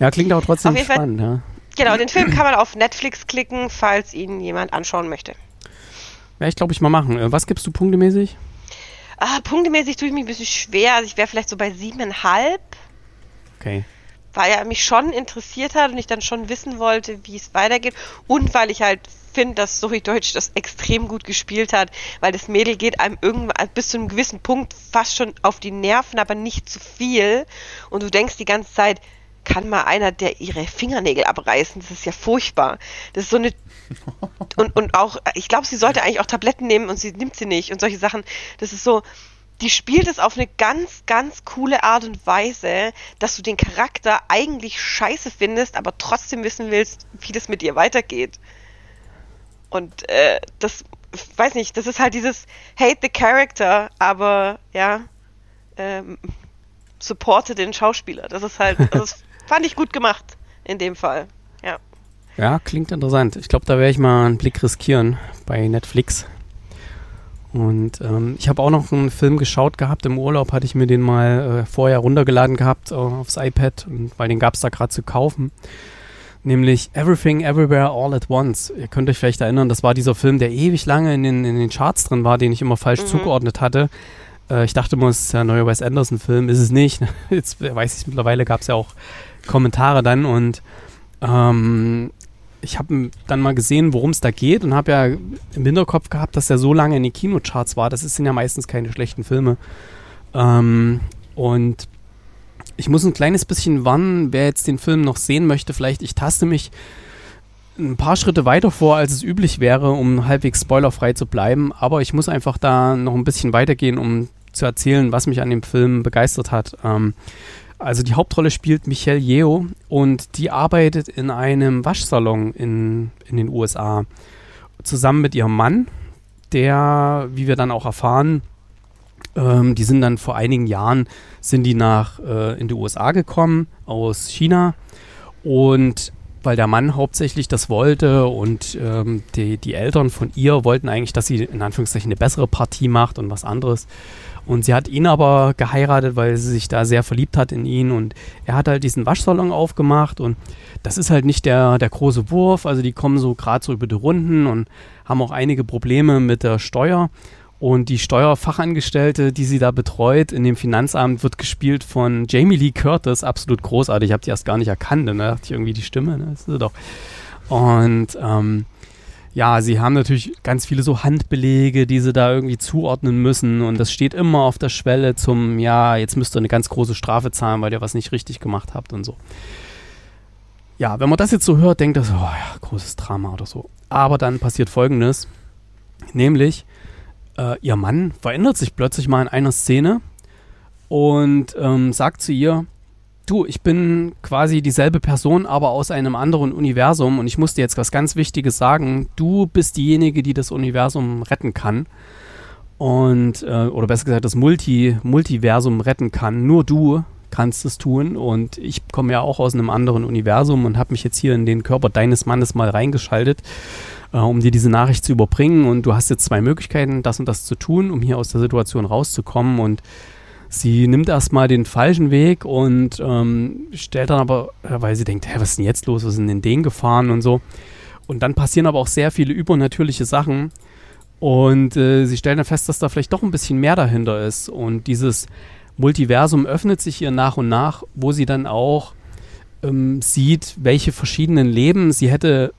Ja, klingt auch trotzdem jeden Fall- spannend, ja. Genau, den Film kann man auf Netflix klicken, falls ihn jemand anschauen möchte. Ja, ich glaube, ich mal machen. Äh, was gibst du punktemäßig? Ah, punktemäßig tue ich mich ein bisschen schwer. Also ich wäre vielleicht so bei siebeneinhalb. Okay. Weil er mich schon interessiert hat und ich dann schon wissen wollte, wie es weitergeht. Und weil ich halt finde, dass Sophie Deutsch das extrem gut gespielt hat, weil das Mädel geht einem irgendwann bis zu einem gewissen Punkt fast schon auf die Nerven, aber nicht zu viel. Und du denkst die ganze Zeit, kann mal einer, der ihre Fingernägel abreißen. Das ist ja furchtbar. Das ist so eine. Und, und auch, ich glaube, sie sollte eigentlich auch Tabletten nehmen und sie nimmt sie nicht und solche Sachen. Das ist so. Die spielt es auf eine ganz, ganz coole Art und Weise, dass du den Charakter eigentlich scheiße findest, aber trotzdem wissen willst, wie das mit ihr weitergeht. Und äh, das, weiß nicht, das ist halt dieses Hate the Character, aber ja, ähm, supporte den Schauspieler. Das ist halt, das fand ich gut gemacht in dem Fall. Ja. Ja, klingt interessant. Ich glaube, da werde ich mal einen Blick riskieren bei Netflix. Und ähm, ich habe auch noch einen Film geschaut gehabt. Im Urlaub hatte ich mir den mal äh, vorher runtergeladen gehabt äh, aufs iPad, und, weil den gab es da gerade zu kaufen. Nämlich Everything Everywhere All at Once. Ihr könnt euch vielleicht erinnern, das war dieser Film, der ewig lange in den, in den Charts drin war, den ich immer falsch mhm. zugeordnet hatte. Äh, ich dachte immer, es ist ja ein neuer Wes Anderson-Film. Ist es nicht. Jetzt weiß ich mittlerweile, gab es ja auch Kommentare dann und ähm, ich habe dann mal gesehen, worum es da geht und habe ja im Hinterkopf gehabt, dass er so lange in den Kinocharts war. Das sind ja meistens keine schlechten Filme. Ähm, und ich muss ein kleines bisschen warnen, wer jetzt den Film noch sehen möchte. Vielleicht, ich taste mich ein paar Schritte weiter vor, als es üblich wäre, um halbwegs spoilerfrei zu bleiben. Aber ich muss einfach da noch ein bisschen weitergehen, um zu erzählen, was mich an dem Film begeistert hat. Ähm, also die Hauptrolle spielt Michelle Yeo und die arbeitet in einem Waschsalon in, in den USA zusammen mit ihrem Mann, der, wie wir dann auch erfahren, ähm, die sind dann vor einigen Jahren sind die nach äh, in die USA gekommen aus China und weil der Mann hauptsächlich das wollte und ähm, die, die Eltern von ihr wollten eigentlich, dass sie in Anführungszeichen eine bessere Partie macht und was anderes. Und sie hat ihn aber geheiratet, weil sie sich da sehr verliebt hat in ihn. Und er hat halt diesen Waschsalon aufgemacht. Und das ist halt nicht der, der große Wurf. Also die kommen so gerade so über die Runden und haben auch einige Probleme mit der Steuer. Und die Steuerfachangestellte, die sie da betreut in dem Finanzamt, wird gespielt von Jamie Lee Curtis. Absolut großartig. Ich habe die erst gar nicht erkannt. Ne? Da dachte ich irgendwie die Stimme. Ne? Das ist sie doch. Und ähm, ja, sie haben natürlich ganz viele so Handbelege, die sie da irgendwie zuordnen müssen und das steht immer auf der Schwelle zum, ja, jetzt müsst ihr eine ganz große Strafe zahlen, weil ihr was nicht richtig gemacht habt und so. Ja, wenn man das jetzt so hört, denkt das, oh ja, großes Drama oder so. Aber dann passiert Folgendes, nämlich äh, ihr Mann verändert sich plötzlich mal in einer Szene und ähm, sagt zu ihr, du, ich bin quasi dieselbe Person, aber aus einem anderen Universum und ich muss dir jetzt was ganz Wichtiges sagen. Du bist diejenige, die das Universum retten kann. Und, äh, oder besser gesagt, das Multi, Multiversum retten kann. Nur du kannst es tun. Und ich komme ja auch aus einem anderen Universum und habe mich jetzt hier in den Körper deines Mannes mal reingeschaltet, äh, um dir diese Nachricht zu überbringen. Und du hast jetzt zwei Möglichkeiten, das und das zu tun, um hier aus der Situation rauszukommen. Und Sie nimmt erstmal den falschen Weg und ähm, stellt dann aber, weil sie denkt, hä, was ist denn jetzt los? Was sind denn den gefahren und so. Und dann passieren aber auch sehr viele übernatürliche Sachen. Und äh, sie stellen dann fest, dass da vielleicht doch ein bisschen mehr dahinter ist. Und dieses Multiversum öffnet sich ihr nach und nach, wo sie dann auch ähm, sieht, welche verschiedenen Leben sie hätte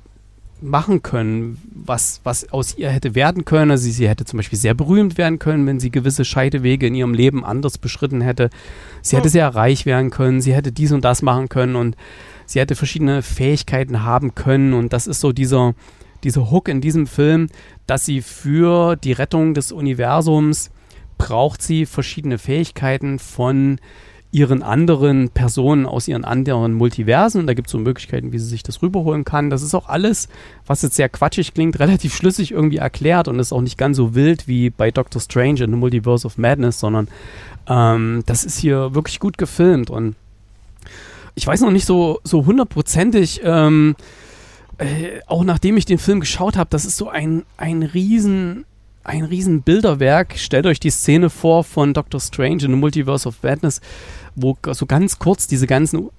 machen können, was, was aus ihr hätte werden können. Also sie hätte zum Beispiel sehr berühmt werden können, wenn sie gewisse Scheidewege in ihrem Leben anders beschritten hätte. Sie hätte sehr reich werden können, sie hätte dies und das machen können und sie hätte verschiedene Fähigkeiten haben können. Und das ist so dieser, dieser Hook in diesem Film, dass sie für die Rettung des Universums braucht sie verschiedene Fähigkeiten von ihren anderen Personen aus ihren anderen Multiversen. Und da gibt es so Möglichkeiten, wie sie sich das rüberholen kann. Das ist auch alles, was jetzt sehr quatschig klingt, relativ schlüssig irgendwie erklärt und ist auch nicht ganz so wild wie bei Doctor Strange in the Multiverse of Madness, sondern ähm, das ist hier wirklich gut gefilmt. Und ich weiß noch nicht so, so hundertprozentig, ähm, äh, auch nachdem ich den Film geschaut habe, das ist so ein, ein riesen ein riesen Bilderwerk. Stellt euch die Szene vor von Doctor Strange in the Multiverse of Madness, wo so ganz kurz diese ganzen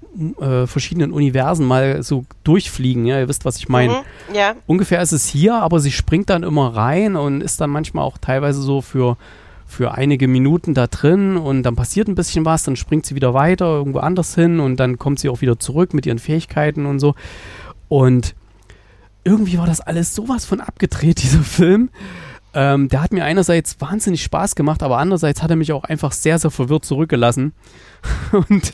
äh, verschiedenen Universen mal so durchfliegen. Ja, ihr wisst, was ich meine. Mhm, ja. Ungefähr ist es hier, aber sie springt dann immer rein und ist dann manchmal auch teilweise so für für einige Minuten da drin und dann passiert ein bisschen was, dann springt sie wieder weiter irgendwo anders hin und dann kommt sie auch wieder zurück mit ihren Fähigkeiten und so. Und irgendwie war das alles sowas von abgedreht, dieser Film. Ähm, der hat mir einerseits wahnsinnig Spaß gemacht, aber andererseits hat er mich auch einfach sehr, sehr verwirrt zurückgelassen. Und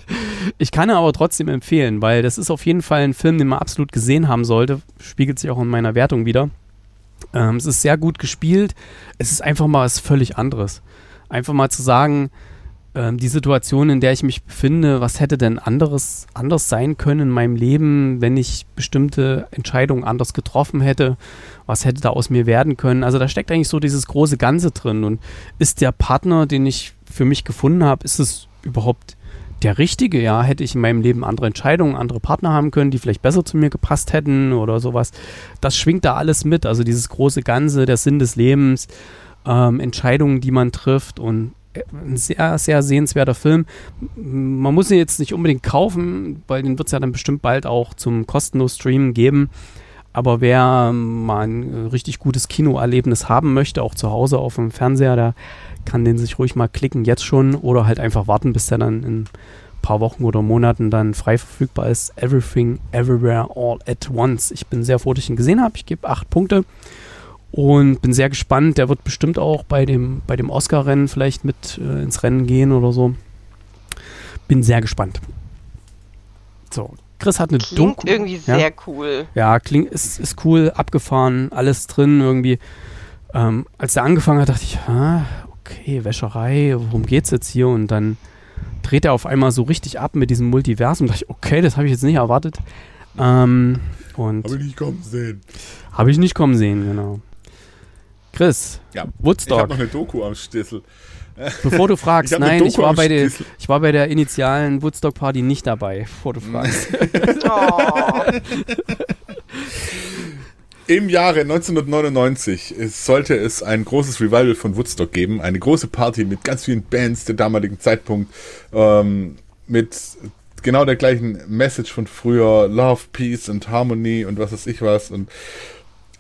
ich kann ihn aber trotzdem empfehlen, weil das ist auf jeden Fall ein Film, den man absolut gesehen haben sollte. Spiegelt sich auch in meiner Wertung wieder. Ähm, es ist sehr gut gespielt. Es ist einfach mal was völlig anderes. Einfach mal zu sagen, ähm, die Situation, in der ich mich befinde, was hätte denn anderes, anders sein können in meinem Leben, wenn ich bestimmte Entscheidungen anders getroffen hätte? Was hätte da aus mir werden können? Also da steckt eigentlich so dieses große Ganze drin. Und ist der Partner, den ich für mich gefunden habe, ist es überhaupt der richtige? Ja, hätte ich in meinem Leben andere Entscheidungen, andere Partner haben können, die vielleicht besser zu mir gepasst hätten oder sowas. Das schwingt da alles mit. Also dieses große Ganze, der Sinn des Lebens, ähm, Entscheidungen, die man trifft und ein sehr, sehr sehenswerter Film. Man muss ihn jetzt nicht unbedingt kaufen, weil den wird es ja dann bestimmt bald auch zum kostenlos Streamen geben. Aber wer mal ein richtig gutes Kinoerlebnis haben möchte, auch zu Hause auf dem Fernseher, der kann den sich ruhig mal klicken, jetzt schon, oder halt einfach warten, bis der dann in ein paar Wochen oder Monaten dann frei verfügbar ist. Everything, Everywhere, All at Once. Ich bin sehr froh, dass ich ihn gesehen habe. Ich gebe acht Punkte. Und bin sehr gespannt. Der wird bestimmt auch bei dem, bei dem Oscar-Rennen vielleicht mit äh, ins Rennen gehen oder so. Bin sehr gespannt. So, Chris hat eine Klingt Doku. irgendwie ja? sehr cool. Ja, klingt, ist, ist cool, abgefahren, alles drin irgendwie. Ähm, als er angefangen hat, dachte ich, ah, okay, Wäscherei, worum geht's jetzt hier? Und dann dreht er auf einmal so richtig ab mit diesem Multiversum. Da dachte ich, okay, das habe ich jetzt nicht erwartet. Ähm, habe ich nicht kommen sehen. Habe ich nicht kommen sehen, genau. Chris, ja, Woodstock. Ich habe noch eine Doku am Stissel. Bevor du fragst, ich nein, ich war, bei der, ich war bei der initialen Woodstock-Party nicht dabei, bevor du fragst. oh. Im Jahre 1999 sollte es ein großes Revival von Woodstock geben, eine große Party mit ganz vielen Bands der damaligen Zeitpunkt, ähm, mit genau der gleichen Message von früher, Love, Peace und Harmony und was weiß ich was und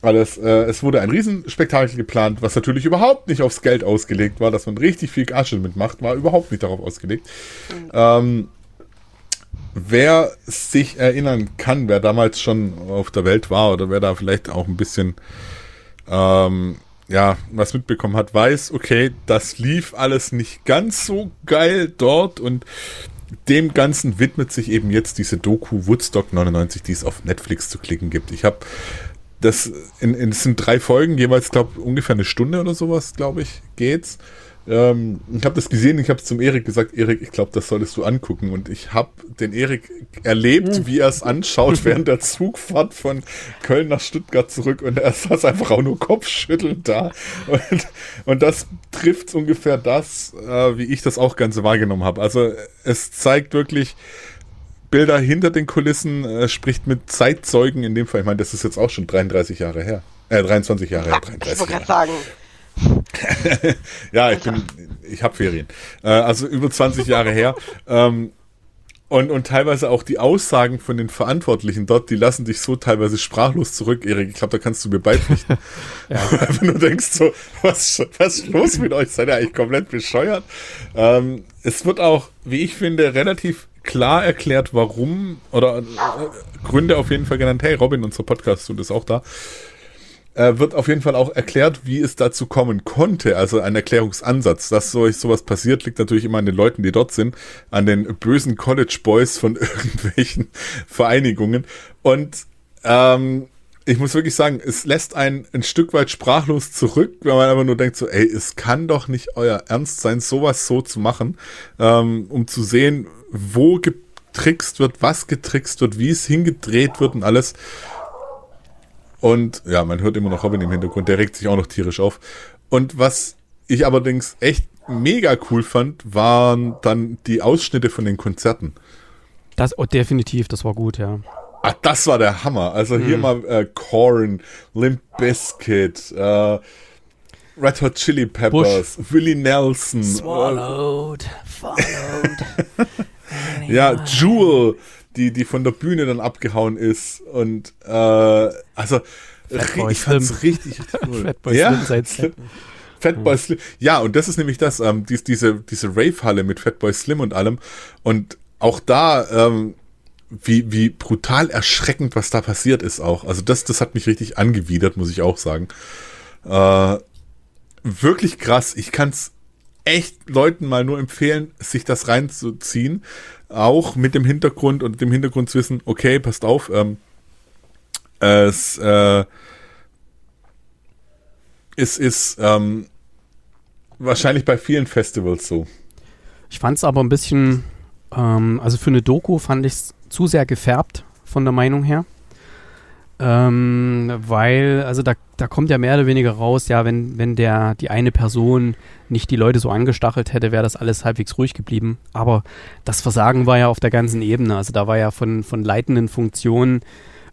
alles. Äh, es wurde ein Riesenspektakel geplant, was natürlich überhaupt nicht aufs Geld ausgelegt war, dass man richtig viel Asche mitmacht, war überhaupt nicht darauf ausgelegt. Ähm, wer sich erinnern kann, wer damals schon auf der Welt war oder wer da vielleicht auch ein bisschen ähm, ja, was mitbekommen hat, weiß, okay, das lief alles nicht ganz so geil dort und dem Ganzen widmet sich eben jetzt diese Doku Woodstock 99, die es auf Netflix zu klicken gibt. Ich habe das, in, in, das sind drei Folgen, jeweils, glaube ungefähr eine Stunde oder sowas, glaube ich, geht's. Ähm, ich habe das gesehen, ich habe zum Erik gesagt, Erik, ich glaube, das solltest du angucken. Und ich habe den Erik erlebt, hm. wie er es anschaut während der Zugfahrt von Köln nach Stuttgart zurück und er saß einfach auch nur kopfschüttelnd da. Und, und das trifft ungefähr das, äh, wie ich das auch Ganze wahrgenommen habe. Also es zeigt wirklich, Bilder hinter den Kulissen, äh, spricht mit Zeitzeugen in dem Fall. Ich meine, das ist jetzt auch schon 33 Jahre her. Äh, 23 Jahre her. 33 ich wollte gerade sagen. ja, ich bin, ich habe Ferien. Äh, also über 20 Jahre her. Ähm, und, und teilweise auch die Aussagen von den Verantwortlichen dort, die lassen dich so teilweise sprachlos zurück, Erik. Ich glaube, da kannst du mir beipflichten. ja. Wenn du denkst so, was, was ist los mit euch? Seid ihr eigentlich komplett bescheuert? Ähm, es wird auch, wie ich finde, relativ klar erklärt, warum, oder äh, Gründe auf jeden Fall genannt. Hey, Robin, unser Podcast tut ist auch da. Äh, wird auf jeden Fall auch erklärt, wie es dazu kommen konnte. Also ein Erklärungsansatz. Dass so, sowas passiert, liegt natürlich immer an den Leuten, die dort sind, an den bösen College Boys von irgendwelchen Vereinigungen. Und ähm, ich muss wirklich sagen, es lässt einen ein Stück weit sprachlos zurück, wenn man einfach nur denkt so, ey, es kann doch nicht euer Ernst sein, sowas so zu machen, ähm, um zu sehen, wo getrickst wird, was getrickst wird, wie es hingedreht wird und alles. Und ja, man hört immer noch Robin im Hintergrund, der regt sich auch noch tierisch auf. Und was ich allerdings echt mega cool fand, waren dann die Ausschnitte von den Konzerten. Das, oh, definitiv, das war gut, ja. Ach, das war der Hammer. Also hier mhm. mal äh, Korn, Limp Bizkit, äh, Red Hot Chili Peppers, Bush. Willie Nelson. Swallowed, followed. ja, Jewel, die, die von der Bühne dann abgehauen ist. Und äh, also ich fand's richtig, richtig cool. ja? Fatboy Slim. Ja, und das ist nämlich das, ähm, dies, diese, diese Rave-Halle mit Fatboy Slim und allem. Und auch da, ähm, wie, wie brutal erschreckend, was da passiert ist auch. Also das, das hat mich richtig angewidert, muss ich auch sagen. Äh, wirklich krass. Ich kann's echt Leuten mal nur empfehlen, sich das reinzuziehen. Auch mit dem Hintergrund und dem Hintergrund zu wissen, okay, passt auf, ähm, es, äh, es ist ähm, wahrscheinlich bei vielen Festivals so. Ich fand es aber ein bisschen, ähm, also für eine Doku fand ich es zu sehr gefärbt von der Meinung her. Ähm, weil, also da, da kommt ja mehr oder weniger raus, ja, wenn, wenn der, die eine Person nicht die Leute so angestachelt hätte, wäre das alles halbwegs ruhig geblieben. Aber das Versagen war ja auf der ganzen Ebene. Also da war ja von, von leitenden Funktionen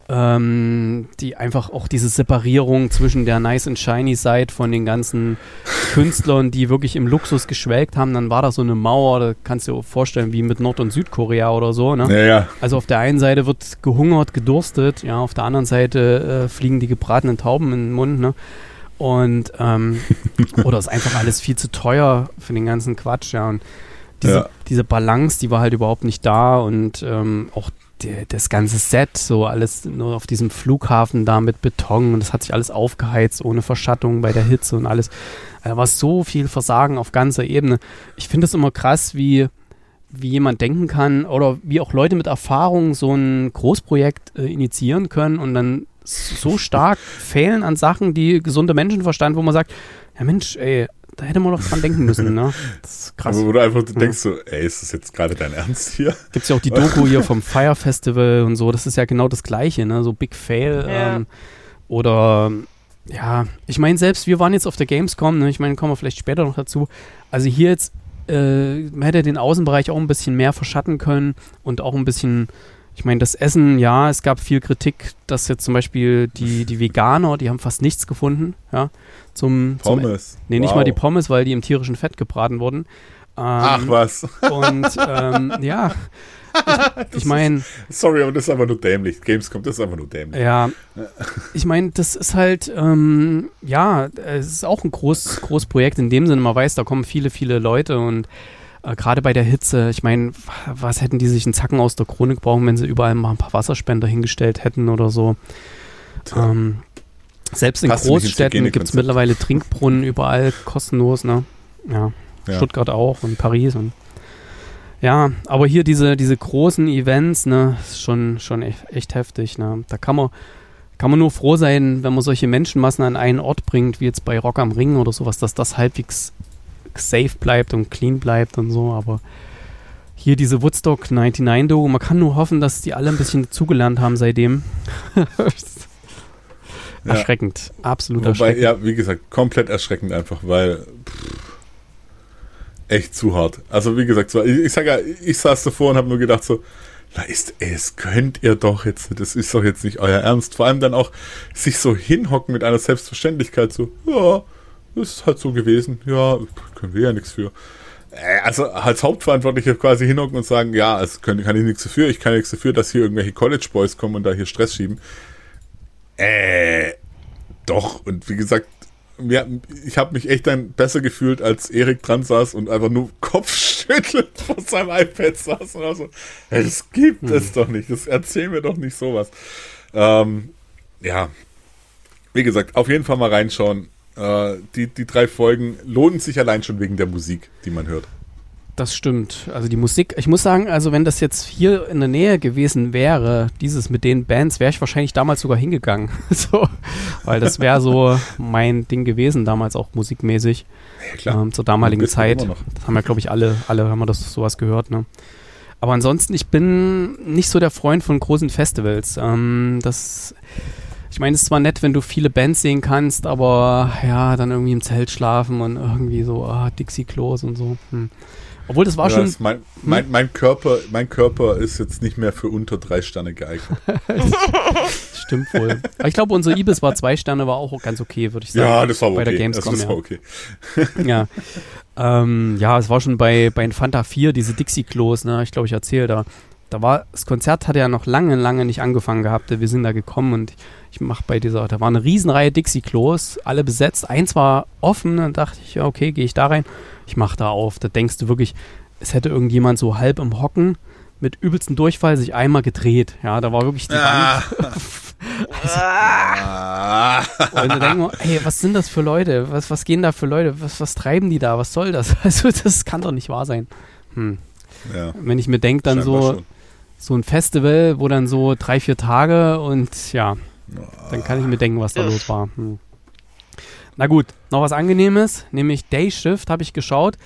ähm, die einfach auch diese Separierung zwischen der Nice and Shiny Side von den ganzen Künstlern, die wirklich im Luxus geschwelgt haben, dann war da so eine Mauer, da kannst du dir vorstellen, wie mit Nord- und Südkorea oder so. Ne? Ja, ja. Also auf der einen Seite wird gehungert, gedurstet, ja, auf der anderen Seite äh, fliegen die gebratenen Tauben in den Mund, ne? Und ähm, oder ist einfach alles viel zu teuer für den ganzen Quatsch, ja. Und diese, Ja. diese Balance, die war halt überhaupt nicht da und ähm, auch die, das ganze Set, so alles nur auf diesem Flughafen da mit Beton und das hat sich alles aufgeheizt, ohne Verschattung bei der Hitze und alles. Da war so viel Versagen auf ganzer Ebene. Ich finde es immer krass, wie, wie jemand denken kann oder wie auch Leute mit Erfahrung so ein Großprojekt äh, initiieren können und dann so stark fehlen an Sachen, die gesunder Menschenverstand, wo man sagt, ja Mensch, ey, da hätte man doch dran denken müssen, ne? Das ist krass. Aber wo du einfach denkst so, ey, ist das jetzt gerade dein Ernst hier? Gibt es ja auch die Doku hier vom Fire Festival und so, das ist ja genau das Gleiche, ne? So Big Fail. Ja. Ähm, oder ja, ich meine, selbst wir waren jetzt auf der Gamescom, ne? ich meine, kommen wir vielleicht später noch dazu. Also hier jetzt, äh, man hätte den Außenbereich auch ein bisschen mehr verschatten können und auch ein bisschen, ich meine, das Essen, ja, es gab viel Kritik, dass jetzt zum Beispiel die, die Veganer, die haben fast nichts gefunden, ja, zum, zum Pommes. Nee, nicht Wow. mal die Pommes, weil die im tierischen Fett gebraten wurden. Ähm, Ach was. und ähm, ja, ich, ich meine, Sorry, aber das ist einfach nur dämlich. Gamescom, das ist einfach nur dämlich. ja, ich meine, das ist halt, ähm, ja, es ist auch ein groß, großes Projekt in dem Sinne, man weiß, da kommen viele, viele Leute und äh, gerade bei der Hitze, ich meine, was hätten die sich einen Zacken aus der Krone gebraucht, wenn sie überall mal ein paar Wasserspender hingestellt hätten oder so. Ähm, selbst in Passt Großstädten gibt es mittlerweile Trinkbrunnen überall kostenlos, ne? Ja. Ja. Stuttgart auch und Paris und ja, aber hier diese, diese großen Events, ne, ist schon, schon echt, echt heftig, ne. Da kann man, kann man nur froh sein, wenn man solche Menschenmassen an einen Ort bringt, wie jetzt bei Rock am Ring oder sowas, dass das halbwegs safe bleibt und clean bleibt und so, aber hier diese Woodstock 99 Dogo, man kann nur hoffen, dass die alle ein bisschen zugelernt haben seitdem. Ja. Erschreckend, absolut Wobei, erschreckend. ja, wie gesagt, komplett erschreckend einfach, weil pff, echt zu hart. Also wie gesagt, so, ich, ich sag ja, ich saß davor und habe nur gedacht so, na ist, das könnt ihr doch jetzt, das ist doch jetzt nicht euer Ernst. Vor allem dann auch sich so hinhocken mit einer Selbstverständlichkeit, so, ja, das ist halt so gewesen, ja, können wir ja nichts für. Äh, Also als Hauptverantwortlicher quasi hinhocken und sagen, ja, also können, kann ich nichts dafür, ich kann nichts dafür, dass hier irgendwelche College Boys kommen und da hier Stress schieben. Äh, doch. Und wie gesagt, mir, ich habe mich echt dann besser gefühlt, als Erik dran saß und einfach nur kopfschüttelnd vor seinem iPad saß und so, hey, das gibt es doch nicht, das erzähl mir doch nicht sowas. Ähm, ja, wie gesagt, auf jeden Fall mal reinschauen. Äh, die, die drei Folgen lohnen sich allein schon wegen der Musik, die man hört. Das stimmt. Also die Musik, ich muss sagen, also wenn das jetzt hier in der Nähe gewesen wäre, dieses mit den Bands, wäre ich wahrscheinlich damals sogar hingegangen. so, weil das wäre so mein Ding gewesen, damals auch musikmäßig. Ja, Ähm, zur damaligen Zeit. Das haben ja, glaube ich, alle, alle haben wir das sowas gehört, ne? Aber ansonsten, ich bin nicht so der Freund von großen Festivals. Ähm, das, ich meine, es ist zwar nett, wenn du viele Bands sehen kannst, aber ja, dann irgendwie im Zelt schlafen und irgendwie so, ah, Dixie Klos und so. Hm. Obwohl das war Ja, schon, das mein, mein, mein, Körper, mein Körper ist jetzt nicht mehr für unter drei Sterne geeignet. stimmt wohl. Aber ich glaube, unsere Ibis war zwei Sterne, war auch ganz okay, würde ich sagen. Ja, das war okay. Bei der Gamescom, das, das war ja. okay. ja. Ähm, ja, es war schon bei, bei Fanta 4, diese Dixie-Klos, ne? Ich glaube, ich erzähle da. da war, das Konzert hatte ja noch lange, lange nicht angefangen gehabt. Wir sind da gekommen und ich mache bei dieser, da war eine Riesenreihe Dixie-Klos, alle besetzt. Eins war offen, dann dachte ich, ja, okay, gehe ich da rein. Ich mache da auf. Da denkst du wirklich, es hätte irgendjemand so halb im Hocken mit übelsten Durchfall sich einmal gedreht. Ja, da war wirklich die ah. Wand. also, und da denken wir, hey, was sind das für Leute? Was, was gehen da für Leute? Was, was treiben die da? Was soll das? Also, das kann doch nicht wahr sein. Hm. Ja. Wenn ich mir denke, dann so, so ein Festival, wo dann so drei, vier Tage und ja, dann kann ich mir denken, was da los war. Hm. Na gut, noch was Angenehmes, nämlich Day Shift habe ich geschaut.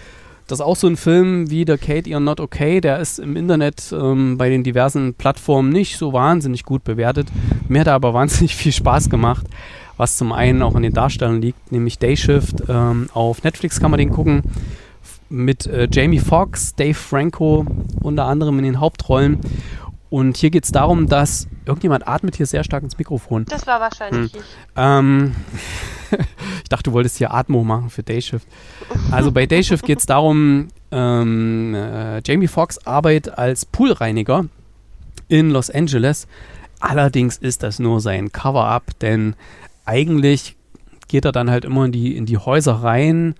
Das ist auch so ein Film wie The Kate You're Not Okay. Der ist im Internet ähm, bei den diversen Plattformen nicht so wahnsinnig gut bewertet. Mir hat er aber wahnsinnig viel Spaß gemacht, was zum einen auch an den Darstellern liegt, nämlich Day Shift. Ähm, auf Netflix kann man den gucken mit äh, Jamie Foxx, Dave Franco unter anderem in den Hauptrollen. Und hier geht es darum, dass irgendjemand atmet hier sehr stark ins Mikrofon. Das war wahrscheinlich hm. ich. Ähm, ich dachte, du wolltest hier Atmo machen für Dayshift. Also bei Dayshift geht es darum, ähm, äh, Jamie Foxx arbeitet als Poolreiniger in Los Angeles. Allerdings ist das nur sein Cover-up, denn eigentlich geht er dann halt immer in die, in die Häuser rein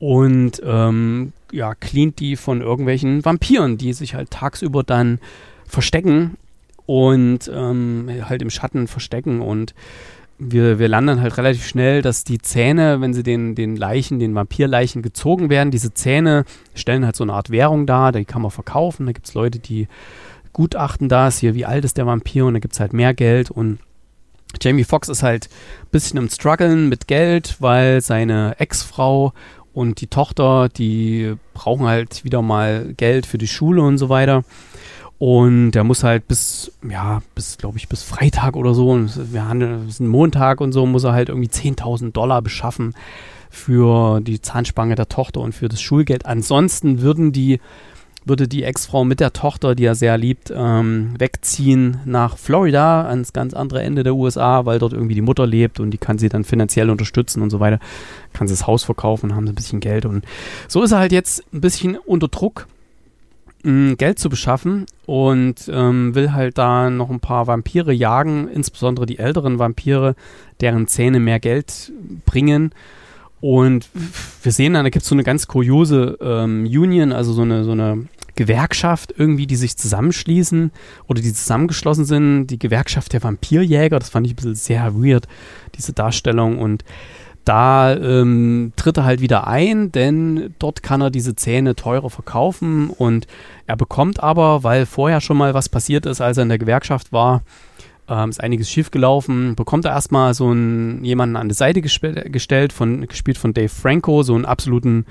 und ähm, ja, cleant die von irgendwelchen Vampiren, die sich halt tagsüber dann verstecken und ähm, halt im Schatten verstecken und wir, wir landen halt relativ schnell, dass die Zähne, wenn sie den, den Leichen, den Vampirleichen gezogen werden, diese Zähne stellen halt so eine Art Währung dar, die kann man verkaufen. Da gibt es Leute, die gutachten das, hier, wie alt ist der Vampir und da gibt es halt mehr Geld und Jamie Foxx ist halt ein bisschen im Struggeln mit Geld, weil seine Ex-Frau und die Tochter, die brauchen halt wieder mal Geld für die Schule und so weiter. Und der muss halt bis, ja, bis, glaube ich, bis Freitag oder so, wir haben es ist ein Montag und so, muss er halt irgendwie 10.000 Dollar beschaffen für die Zahnspange der Tochter und für das Schulgeld. Ansonsten würden die, würde die Ex-Frau mit der Tochter, die er sehr liebt, ähm, wegziehen nach Florida, ans ganz andere Ende der USA, weil dort irgendwie die Mutter lebt und die kann sie dann finanziell unterstützen und so weiter. Kann sie das Haus verkaufen, haben sie ein bisschen Geld und so ist er halt jetzt ein bisschen unter Druck Geld zu beschaffen und ähm, will halt da noch ein paar Vampire jagen, insbesondere die älteren Vampire, deren Zähne mehr Geld bringen. Und wir sehen dann, da gibt es so eine ganz kuriose ähm, Union, also so eine, so eine Gewerkschaft irgendwie, die sich zusammenschließen oder die zusammengeschlossen sind. Die Gewerkschaft der Vampirjäger, das fand ich ein bisschen sehr weird, diese Darstellung. Und da ähm, tritt er halt wieder ein, denn dort kann er diese Zähne teurer verkaufen und er bekommt aber, weil vorher schon mal was passiert ist, als er in der Gewerkschaft war, ähm, ist einiges schief gelaufen, bekommt er erstmal so einen, jemanden an die Seite gestellt, von, gespielt von Dave Franco, so einen absoluten,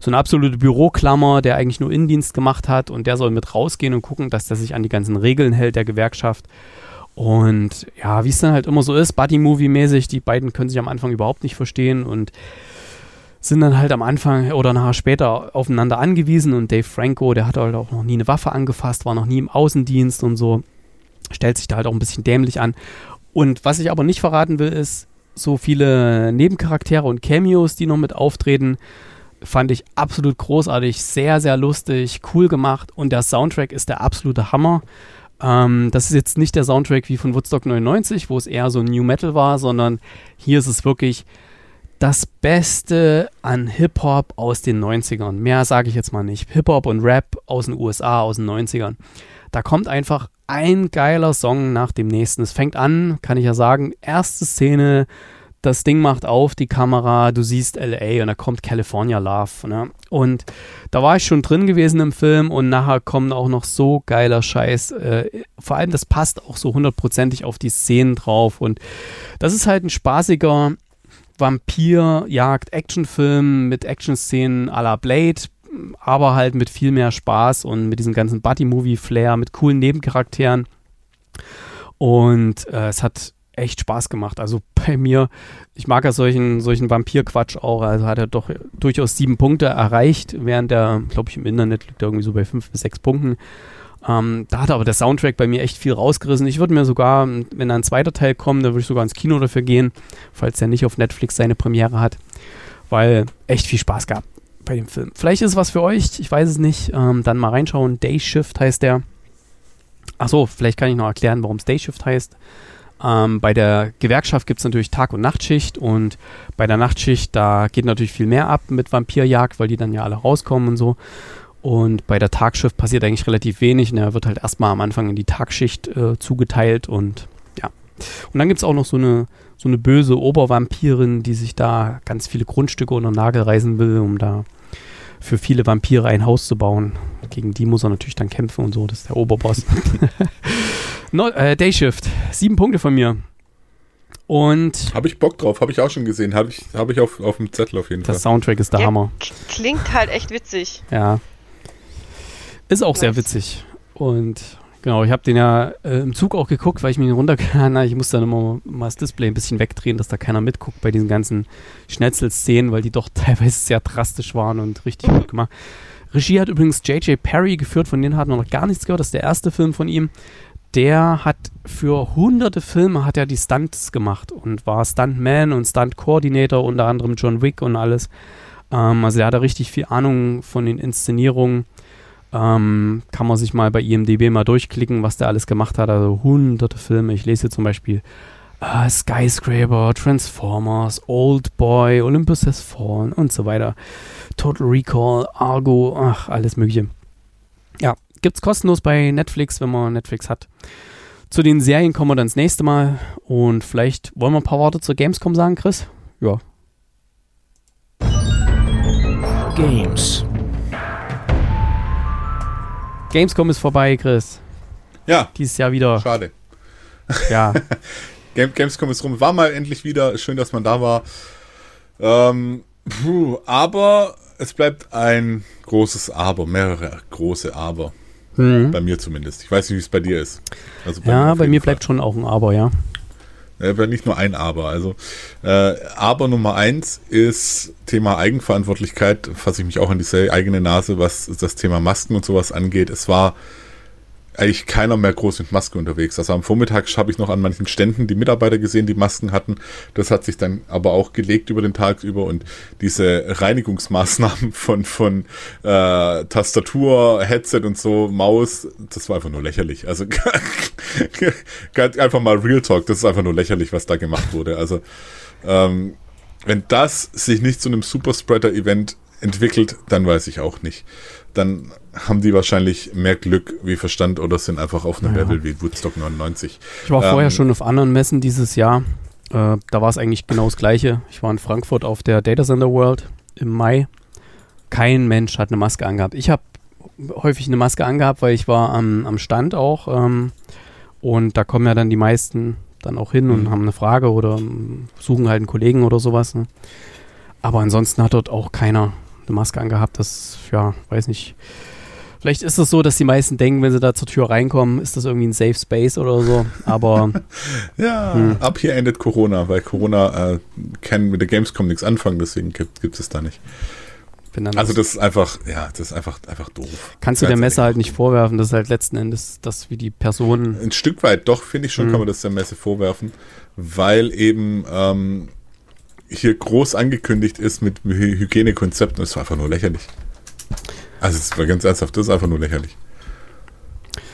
so eine absolute Büroklammer, der eigentlich nur Innendienst gemacht hat und der soll mit rausgehen und gucken, dass der sich an die ganzen Regeln hält der Gewerkschaft. Und ja, wie es dann halt immer so ist, Buddy-Movie-mäßig, die beiden können sich am Anfang überhaupt nicht verstehen und sind dann halt am Anfang oder nachher später aufeinander angewiesen und Dave Franco, der hat halt auch noch nie eine Waffe angefasst, war noch nie im Außendienst und so, stellt sich da halt auch ein bisschen dämlich an. Und was ich aber nicht verraten will, ist, so viele Nebencharaktere und Cameos, die noch mit auftreten, fand ich absolut großartig, sehr, sehr lustig, cool gemacht und der Soundtrack ist der absolute Hammer. Ähm, das ist jetzt nicht der Soundtrack wie von Woodstock 99, wo es eher so New Metal war, sondern hier ist es wirklich das Beste an Hip-Hop aus den 90ern. Mehr sage ich jetzt mal nicht. Hip-Hop und Rap aus den USA, aus den 90ern. Da kommt einfach ein geiler Song nach dem nächsten. Es fängt an, kann ich ja sagen, erste Szene, das Ding macht auf, die Kamera, du siehst LA und da kommt California Love. Ne? Und da war ich schon drin gewesen im Film und nachher kommt auch noch so geiler Scheiß. Äh, vor allem, das passt auch so hundertprozentig auf die Szenen drauf. Und das ist halt ein spaßiger Vampir-Jagd-Actionfilm mit Action-Szenen à la Blade, aber halt mit viel mehr Spaß und mit diesem ganzen Buddy-Movie-Flair, mit coolen Nebencharakteren. Und äh, es hat echt Spaß gemacht. Also bei mir, ich mag ja solchen, solchen Vampir-Quatsch auch. Also hat er doch durchaus sieben Punkte erreicht, während der, glaube ich, im Internet liegt er irgendwie so bei fünf bis sechs Punkten. Ähm, da hat aber der Soundtrack bei mir echt viel rausgerissen. Ich würde mir sogar, wenn da ein zweiter Teil kommt, da würde ich sogar ins Kino dafür gehen, falls er nicht auf Netflix seine Premiere hat, weil echt viel Spaß gab bei dem Film. Vielleicht ist es was für euch, ich weiß es nicht. Ähm, dann mal reinschauen. Day Shift heißt der. Achso, vielleicht kann ich noch erklären, warum es Dayshift heißt. Ähm, bei der Gewerkschaft gibt es natürlich Tag- und Nachtschicht und bei der Nachtschicht, da geht natürlich viel mehr ab mit Vampirjagd, weil die dann ja alle rauskommen und so. Und bei der Tagschicht passiert eigentlich relativ wenig. Und er wird halt erstmal am Anfang in die Tagschicht äh, zugeteilt und ja. Und dann gibt es auch noch so eine, so eine böse Obervampirin, die sich da ganz viele Grundstücke unter den Nagel reißen will, um da für viele Vampire ein Haus zu bauen. Gegen die muss er natürlich dann kämpfen und so. Das ist der Oberboss. no, äh, Dayshift. Sieben Punkte von mir. Und. Habe ich Bock drauf, habe ich auch schon gesehen. Habe ich, hab ich auf, auf dem Zettel auf jeden der Fall. Soundtrack ist der Ja, Hammer. Klingt halt echt witzig. Ja. Ist auch sehr Nice. witzig. Und genau, ich habe den ja äh, im Zug auch geguckt, weil ich mich runtergeladen habe. Ich musste dann immer mal das Display ein bisschen wegdrehen, dass da keiner mitguckt bei diesen ganzen Schnetzelszenen, weil die doch teilweise sehr drastisch waren und richtig gut gemacht. Regie hat übrigens J.J. Perry geführt, von denen hat man noch gar nichts gehört. Das ist der erste Film von ihm. Der hat für hunderte Filme hat er die Stunts gemacht und war Stuntman und Stunt-Coordinator, unter anderem John Wick und alles. Ähm, also er hat da richtig viel Ahnung von den Inszenierungen. Ähm, kann man sich mal bei IMDb mal durchklicken, was der alles gemacht hat. Also hunderte Filme. Ich lese hier zum Beispiel äh, Skyscraper, Transformers, Old Boy, Olympus Has Fallen und so weiter. Total Recall, Argo, ach, alles mögliche. Ja, gibt's kostenlos bei Netflix, wenn man Netflix hat. Zu den Serien kommen wir dann das nächste Mal. Und vielleicht wollen wir ein paar Worte zur Gamescom sagen, Chris? Ja. Games. Gamescom ist vorbei, Chris. Ja, Dieses Jahr wieder. schade. Ja. Game, Gamescom ist rum. War mal endlich wieder. Schön, dass man da war. Ähm, puh, aber es bleibt ein großes Aber, mehrere große Aber. Mhm. Bei mir zumindest. Ich weiß nicht, wie es bei dir ist. Also Ja, auf bei mir Fall. bleibt schon auch ein Aber, ja. Aber nicht nur ein Aber. Also äh, Aber Nummer eins ist Thema Eigenverantwortlichkeit. Fasse ich mich auch an die eigene Nase, was das Thema Masken und sowas angeht. Es war eigentlich keiner mehr groß mit Maske unterwegs. Also am Vormittag habe ich noch an manchen Ständen die Mitarbeiter gesehen, die Masken hatten. Das hat sich dann aber auch gelegt über den Tag über und diese Reinigungsmaßnahmen von, von äh, Tastatur, Headset und so, Maus, das war einfach nur lächerlich. Also einfach mal Real Talk, das ist einfach nur lächerlich, was da gemacht wurde. Also ähm, wenn das sich nicht zu einem Superspreader-Event entwickelt, dann weiß ich auch nicht. Dann haben die wahrscheinlich mehr Glück wie Verstand oder sind einfach auf einem Ja. Level wie Woodstock 99. Ich war vorher Ähm, schon auf anderen Messen dieses Jahr. Äh, da war es eigentlich genau das Gleiche. Ich war in Frankfurt auf der Data Center World im Mai. Kein Mensch hat eine Maske angehabt. Ich habe häufig eine Maske angehabt, weil ich war am, am Stand auch. Ähm, und da kommen ja dann die meisten dann auch hin und Mhm. haben eine Frage oder suchen halt einen Kollegen oder sowas. Ne? Aber ansonsten hat dort auch keiner eine Maske angehabt. Das, ja, weiß nicht. Vielleicht ist es so, dass die meisten denken, wenn sie da zur Tür reinkommen, ist das irgendwie ein Safe Space oder so. Aber Ja, Hm. ab hier endet Corona, weil Corona äh, kann mit der Gamescom nichts anfangen, deswegen gibt, es da nicht. Also das ist einfach, ja, das ist einfach, einfach doof. kannst du der Messe halt nicht vorwerfen. Das ist halt letzten Endes das, wie die Personen. Ein Stück weit, doch, finde ich schon, Mhm. kann man das der Messe vorwerfen, weil eben ähm, hier groß angekündigt ist mit Hy Hygienekonzepten. Das war einfach nur lächerlich. Also es war ganz ernsthaft, das ist einfach nur lächerlich.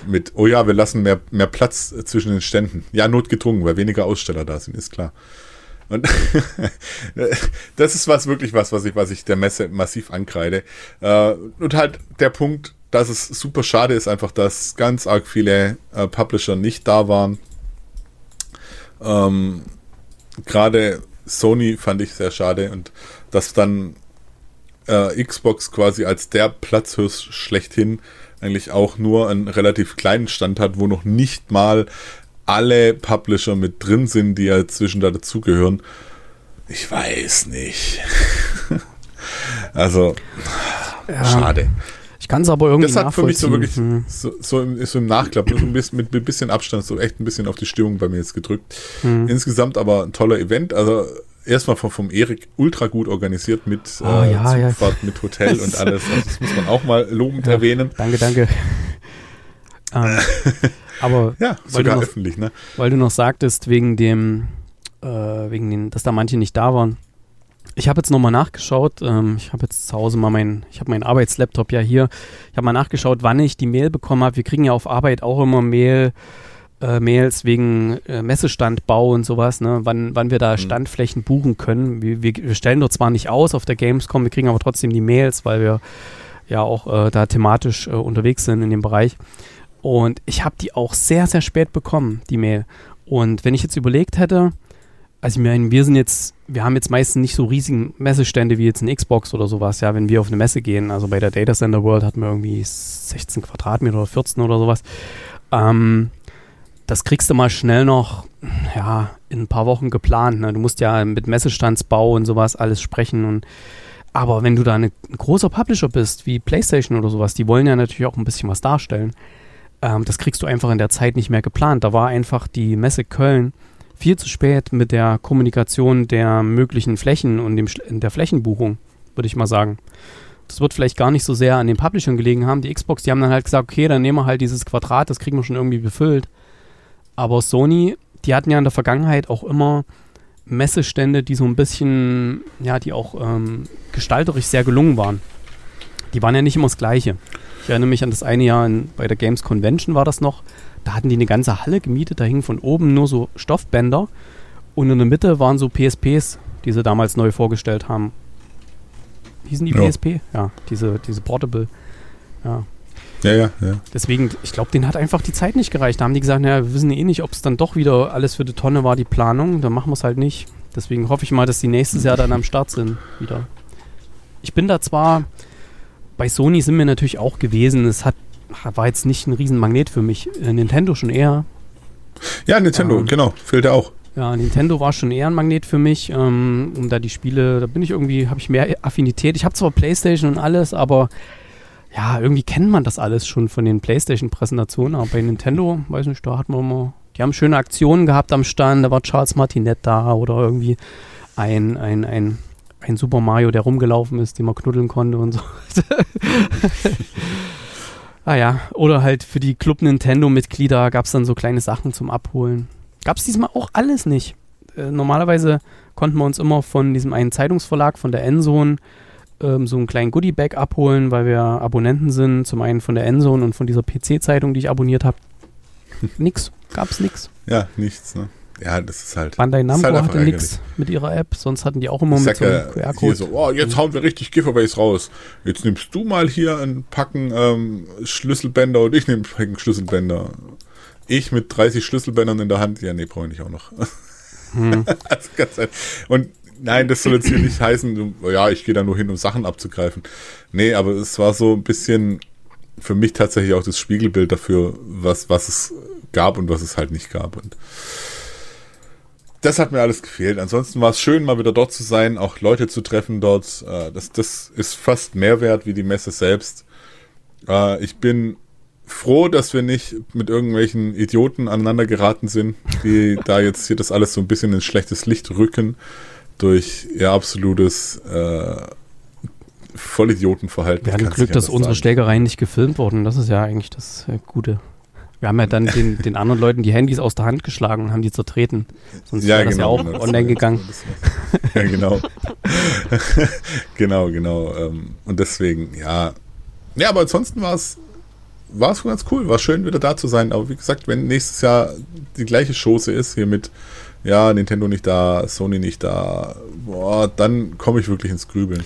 Mit, oh ja, wir lassen mehr, mehr Platz zwischen den Ständen. Ja, notgedrungen, weil weniger Aussteller da sind, ist klar. Und das ist was wirklich was, was ich, was ich der Messe massiv ankreide. Äh, und halt der Punkt, dass es super schade ist, einfach, dass ganz arg viele äh, Publisher nicht da waren. Ähm, Gerade Sony fand ich sehr schade und dass dann äh, Xbox quasi als der Platzhirsch schlechthin eigentlich auch nur einen relativ kleinen Stand hat, wo noch nicht mal alle Publisher mit drin sind, die ja zwischen da dazugehören. Ich weiß nicht. also, schade. Ich kann es aber irgendwie Das hat für mich so wirklich Hm. so, so, im, so im Nachklapp, so ein bisschen, mit ein bisschen Abstand, so echt ein bisschen auf die Stimmung bei mir jetzt gedrückt. Hm. Insgesamt aber ein toller Event. Also erstmal vom, vom Erik ultra gut organisiert mit Oh, ja, ja. Zugfahrt, mit Hotel und alles. Also das muss man auch mal lobend erwähnen. Danke, danke. ähm, aber Ja, sogar noch- öffentlich, ne? weil du noch sagtest, wegen dem, äh, wegen den, dass da manche nicht da waren. Ich habe jetzt nochmal nachgeschaut. Ähm, ich habe jetzt zu Hause mal meinen, ich habe meinen Arbeitslaptop ja hier. Ich habe mal nachgeschaut, wann ich die Mail bekommen habe. Wir kriegen ja auf Arbeit auch immer Mail, äh, Mails wegen äh, Messestandbau und sowas, ne? wann, wann wir da Mhm. Standflächen buchen können. Wir, wir, wir stellen dort zwar nicht aus auf der Gamescom, wir kriegen aber trotzdem die Mails, weil wir ja auch äh, da thematisch äh, unterwegs sind in dem Bereich. Und ich habe die auch sehr, sehr spät bekommen, die Mail. Und wenn ich jetzt überlegt hätte, also ich meine, wir sind jetzt, wir haben jetzt meistens nicht so riesigen Messestände wie jetzt ein Xbox oder sowas, ja, wenn wir auf eine Messe gehen. Also bei der Data Center World hatten wir irgendwie 16 Quadratmeter oder 14 oder sowas. Ähm, das kriegst du mal schnell noch, ja, in ein paar Wochen geplant. Ne? Du musst ja mit Messestandsbau und sowas alles sprechen und aber wenn du da ein großer Publisher bist, wie PlayStation oder sowas, die wollen ja natürlich auch ein bisschen was darstellen. Ähm, das kriegst du einfach in der Zeit nicht mehr geplant. Da war einfach die Messe Köln viel zu spät mit der Kommunikation der möglichen Flächen und dem, der Flächenbuchung, würde ich mal sagen. Das wird vielleicht gar nicht so sehr an den Publishern gelegen haben. Die Xbox, die haben dann halt gesagt, okay, dann nehmen wir halt dieses Quadrat, das kriegen wir schon irgendwie befüllt. Aber Sony, die hatten ja in der Vergangenheit auch immer Messestände, die so ein bisschen, ja, die auch ähm, gestalterisch sehr gelungen waren. Die waren ja nicht immer das Gleiche. Ich erinnere mich an das eine Jahr in, bei der Games Convention war das noch. Da hatten die eine ganze Halle gemietet, da hingen von oben nur so Stoffbänder und in der Mitte waren so PSPs, die sie damals neu vorgestellt haben. Hießen die Ja. PSP? Ja, diese, diese Portable. Ja, Ja, ja, ja. Deswegen, ich glaube, denen hat einfach die Zeit nicht gereicht. Da haben die gesagt, naja, wir wissen eh nicht, ob es dann doch wieder alles für die Tonne war, die Planung. Dann machen wir es halt nicht. Deswegen hoffe ich mal, dass die nächstes Jahr dann am Start sind wieder. Ich bin da zwar, bei Sony sind wir natürlich auch gewesen. Es hat, war jetzt nicht ein Riesenmagnet für mich. Äh, Nintendo schon eher. Ja, Nintendo, Ähm. genau, fehlt ja auch. Ja, Nintendo war schon eher ein Magnet für mich. Ähm, um da die Spiele, da bin ich irgendwie, habe ich mehr Affinität. Ich habe zwar Playstation und alles, aber ja, irgendwie kennt man das alles schon von den Playstation-Präsentationen. Aber bei Nintendo, weiß nicht, da hat man immer, die haben schöne Aktionen gehabt am Stand. Da war Charles Martinet da oder irgendwie ein, ein, ein, ein Super Mario, der rumgelaufen ist, den man knuddeln konnte und so. ah ja, oder halt für die Club Nintendo-Mitglieder gab es dann so kleine Sachen zum Abholen. Gab es diesmal auch alles nicht. Äh, normalerweise konnten wir uns immer von diesem einen Zeitungsverlag, von der Endzone, ähm, so einen kleinen Goodie-Bag abholen, weil wir Abonnenten sind. Zum einen von der Endzone und von dieser PC-Zeitung, die ich abonniert habe. nix, gab's nix. Ja, nichts, ne? Ja, das ist halt. Bandai ist Namco halt hatte nix mit ihrer App, sonst hatten die auch immer Ich mit sag so QR-Code. so, oh, jetzt hauen wir richtig Giveaways raus. Jetzt nimmst du mal hier ein Packen ähm, Schlüsselbänder und ich nehme ein Packen Schlüsselbänder. Ich mit 30 Schlüsselbändern in der Hand. Ja, nee, brauche ich nicht auch noch. Hm. Also und nein, das soll jetzt hier nicht heißen, ja, ich gehe da nur hin, um Sachen abzugreifen. Nee, aber es war so ein bisschen für mich tatsächlich auch das Spiegelbild dafür, was, was es gab und was es halt nicht gab. Und das hat mir alles gefehlt. Ansonsten war es schön, mal wieder dort zu sein, auch Leute zu treffen dort. Äh, Das, das ist fast mehr wert wie die Messe selbst. Äh, Ich bin froh, dass wir nicht mit irgendwelchen Idioten aneinander geraten sind, die da jetzt hier das alles so ein bisschen ins schlechtes Licht rücken durch ihr absolutes äh, Vollidiotenverhalten. Wir hatten Glück, dass anders unsere sagen. Schlägereien nicht gefilmt wurden. Das ist ja eigentlich das äh, Gute. Wir haben ja dann den, den anderen Leuten die Handys aus der Hand geschlagen und haben die zertreten. Sonst wäre das ja auch genau, online gegangen. Ja, genau. genau, genau. ähm, Und deswegen, ja. Ja, aber ansonsten war es war es ganz cool, war schön wieder da zu sein. Aber wie gesagt, wenn nächstes Jahr die gleiche Chose ist, hier mit, ja, Nintendo nicht da, Sony nicht da, boah, dann komme ich wirklich ins Grübeln.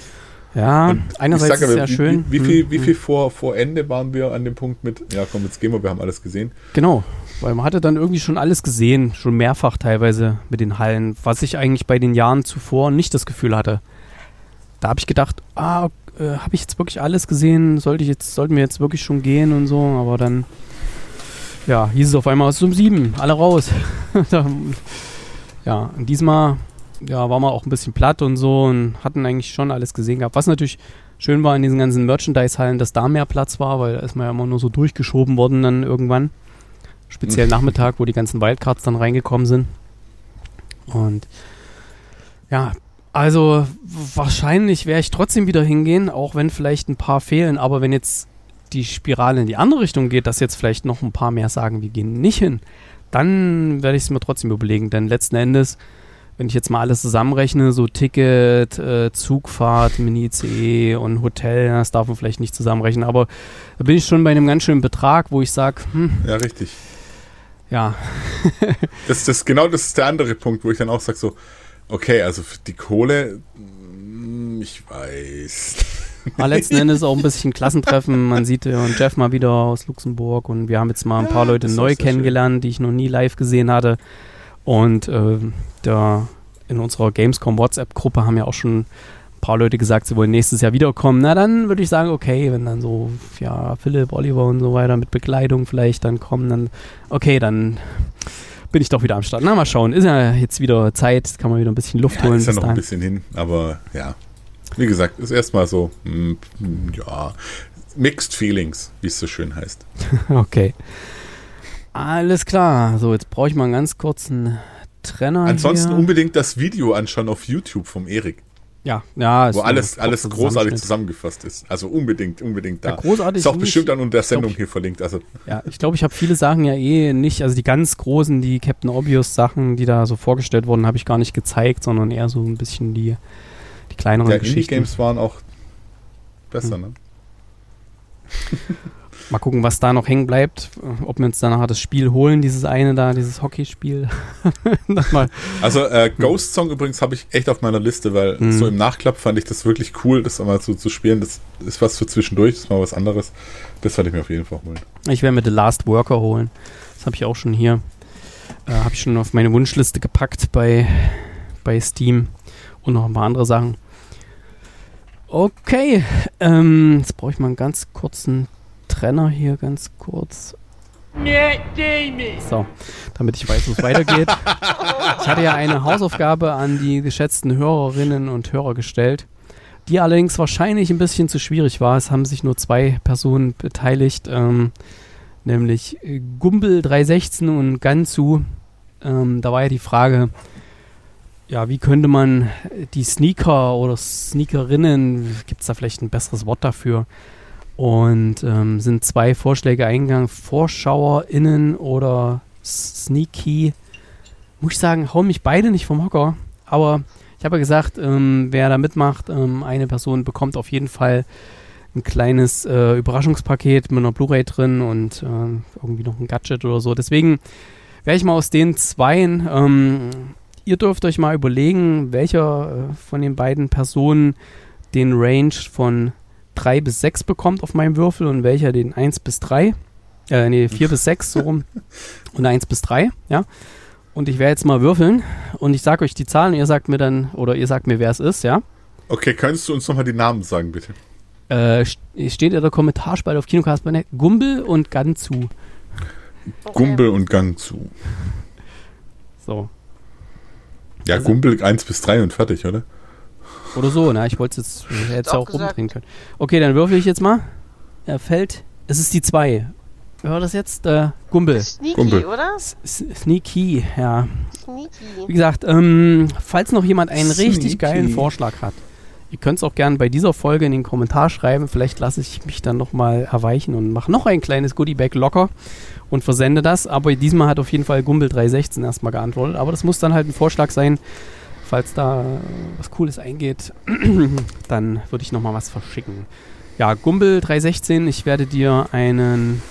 Ja, Ich einerseits sag ist es ja wie, schön. Wie, wie viel, wie hm. viel vor, vor Ende waren wir an dem Punkt mit, ja komm, jetzt gehen wir, wir haben alles gesehen. Genau, weil man hatte dann irgendwie schon alles gesehen, schon mehrfach teilweise mit den Hallen, was ich eigentlich bei den Jahren zuvor nicht das Gefühl hatte. Da habe ich gedacht, ah, äh, habe ich jetzt wirklich alles gesehen? Sollte ich jetzt, sollten wir jetzt wirklich schon gehen und so? Aber dann, ja, hieß es auf einmal, es ist um sieben, alle raus. Da- ja, und diesmal, ja, waren wir auch ein bisschen platt und so und hatten eigentlich schon alles gesehen gehabt. Was natürlich schön war in diesen ganzen Merchandise-Hallen, dass da mehr Platz war, weil da ist man ja immer nur so durchgeschoben worden dann irgendwann. Speziell Nachmittag, wo die ganzen Wildcards dann reingekommen sind. Und ja, also wahrscheinlich werde ich trotzdem wieder hingehen, auch wenn vielleicht ein paar fehlen. Aber wenn jetzt die Spirale in die andere Richtung geht, dass jetzt vielleicht noch ein paar mehr sagen, wir gehen nicht hin, dann werde ich es mir trotzdem überlegen. Denn letzten Endes, wenn ich jetzt mal alles zusammenrechne, so Ticket, äh, Zugfahrt, Mini-ICE und Hotel, das darf man vielleicht nicht zusammenrechnen, aber da bin ich schon bei einem ganz schönen Betrag, wo ich sage, hm, Ja, richtig. ja, Das, das, genau das ist der andere Punkt, wo ich dann auch sage so, okay, also die Kohle, mm, ich weiß. Aber letzten Endes auch ein bisschen Klassentreffen. Man sieht ja und Jeff mal wieder aus Luxemburg und wir haben jetzt mal ein paar Leute das ist neu sehr schön. kennengelernt, die ich noch nie live gesehen hatte. Und äh, da in unserer Gamescom WhatsApp-Gruppe haben ja auch schon ein paar Leute gesagt, sie wollen nächstes Jahr wiederkommen. Na, dann würde ich sagen, okay, wenn dann so, ja, Philipp, Oliver und so weiter mit Bekleidung vielleicht dann kommen, dann, okay, dann bin ich doch wieder am Start. Na, mal schauen. Ist ja jetzt wieder Zeit, kann man wieder ein bisschen Luft Ja, holen. ist ja noch ein dahin. bisschen hin, aber ja. Wie gesagt, ist erstmal so, mm, ja, mixed feelings, wie es so schön heißt. Okay. Alles klar. So, jetzt brauche ich mal einen ganz kurzen Trenner. Ansonsten hier. unbedingt das Video anschauen auf YouTube vom Erik, Ja, ja. wo alles, alles großartig zusammengefasst ist. Also unbedingt, unbedingt da. Ja, großartig ist auch bestimmt dann unter der Sendung ich- hier verlinkt. Also Ja, ich glaube, ich habe viele Sachen ja eh nicht, also die ganz großen, die Captain Obvious Sachen, die da so vorgestellt wurden, habe ich gar nicht gezeigt, sondern eher so ein bisschen die, die kleineren ja, Geschichten. Indie-Games waren auch besser, Hm. ne? Mal gucken, was da noch hängen bleibt, ob wir uns danach das Spiel holen, dieses eine da, dieses Hockeyspiel. Also äh, Ghost Song übrigens habe ich echt auf meiner Liste, weil Mhm. so im Nachklapp fand ich das wirklich cool, das mal so zu spielen. Das ist was für zwischendurch, das ist mal was anderes. Das werde ich mir auf jeden Fall holen. Ich werde mir The Last Worker holen. Das habe ich auch schon hier. Äh, habe ich schon auf meine Wunschliste gepackt bei, bei Steam und noch ein paar andere Sachen. Okay, ähm, jetzt brauche ich mal einen ganz kurzen Trenner hier, ganz kurz. So, damit ich weiß, wo es weitergeht. Ich hatte ja eine Hausaufgabe an die geschätzten Hörerinnen und Hörer gestellt, die allerdings wahrscheinlich ein bisschen zu schwierig war. Es haben sich nur zwei Personen beteiligt, ähm, nämlich äh, Gumbel316 und Gansu. Ähm, da war ja die Frage, ja, wie könnte man die Sneaker oder Sneakerinnen, gibt es da vielleicht ein besseres Wort dafür? Und ähm, sind zwei Vorschläge eingegangen, VorschauerInnen oder Sneaky. Muss ich sagen, hauen mich beide nicht vom Hocker. Aber ich habe ja gesagt, ähm, wer da mitmacht, ähm, eine Person bekommt auf jeden Fall ein kleines äh, Überraschungspaket mit einer Blu-ray drin und ähm, irgendwie noch ein Gadget oder so. Deswegen werde ich mal aus den zweien, ähm, ihr dürft euch mal überlegen, welcher äh, von den beiden Personen den Range von 3 bis 6 bekommt auf meinem Würfel und welcher den 1 bis 3. Äh, nee, 4 bis 6 so rum und 1 bis 3, ja. Und ich werde jetzt mal würfeln und ich sage euch die Zahlen und ihr sagt mir dann, oder ihr sagt mir, wer es ist, ja. Okay, könntest du uns nochmal die Namen sagen, bitte? Äh, st- steht in der Kommentarspalte auf Kinocast.net Gumbel und Ganzu. Okay. Gumbel und Gang zu. So. Ja, Also- Gumbel 1 bis 3 und fertig, oder? Oder so, na, ich wollte es jetzt, ich hätte es Auch auch rumdrehen können. Okay, dann würfel ich jetzt mal. Er fällt. Es ist die 2. Hör das jetzt? Äh, Gumbel. Sneaky, Gumbel. oder? S Sneaky, ja. Wie Sneaky. gesagt, ähm, falls noch jemand einen richtig Sneaky. geilen Vorschlag hat, ihr könnt es auch gerne bei dieser Folge in den Kommentar schreiben. Vielleicht lasse ich mich dann nochmal erweichen und mache noch ein kleines Goodiebag locker und versende das. Aber diesmal hat auf jeden Fall Gumbel 316 erstmal geantwortet. Aber das muss dann halt ein Vorschlag sein. Falls da was Cooles eingeht, dann würde ich nochmal was verschicken. Ja, Gumbel 316, ich werde dir einen,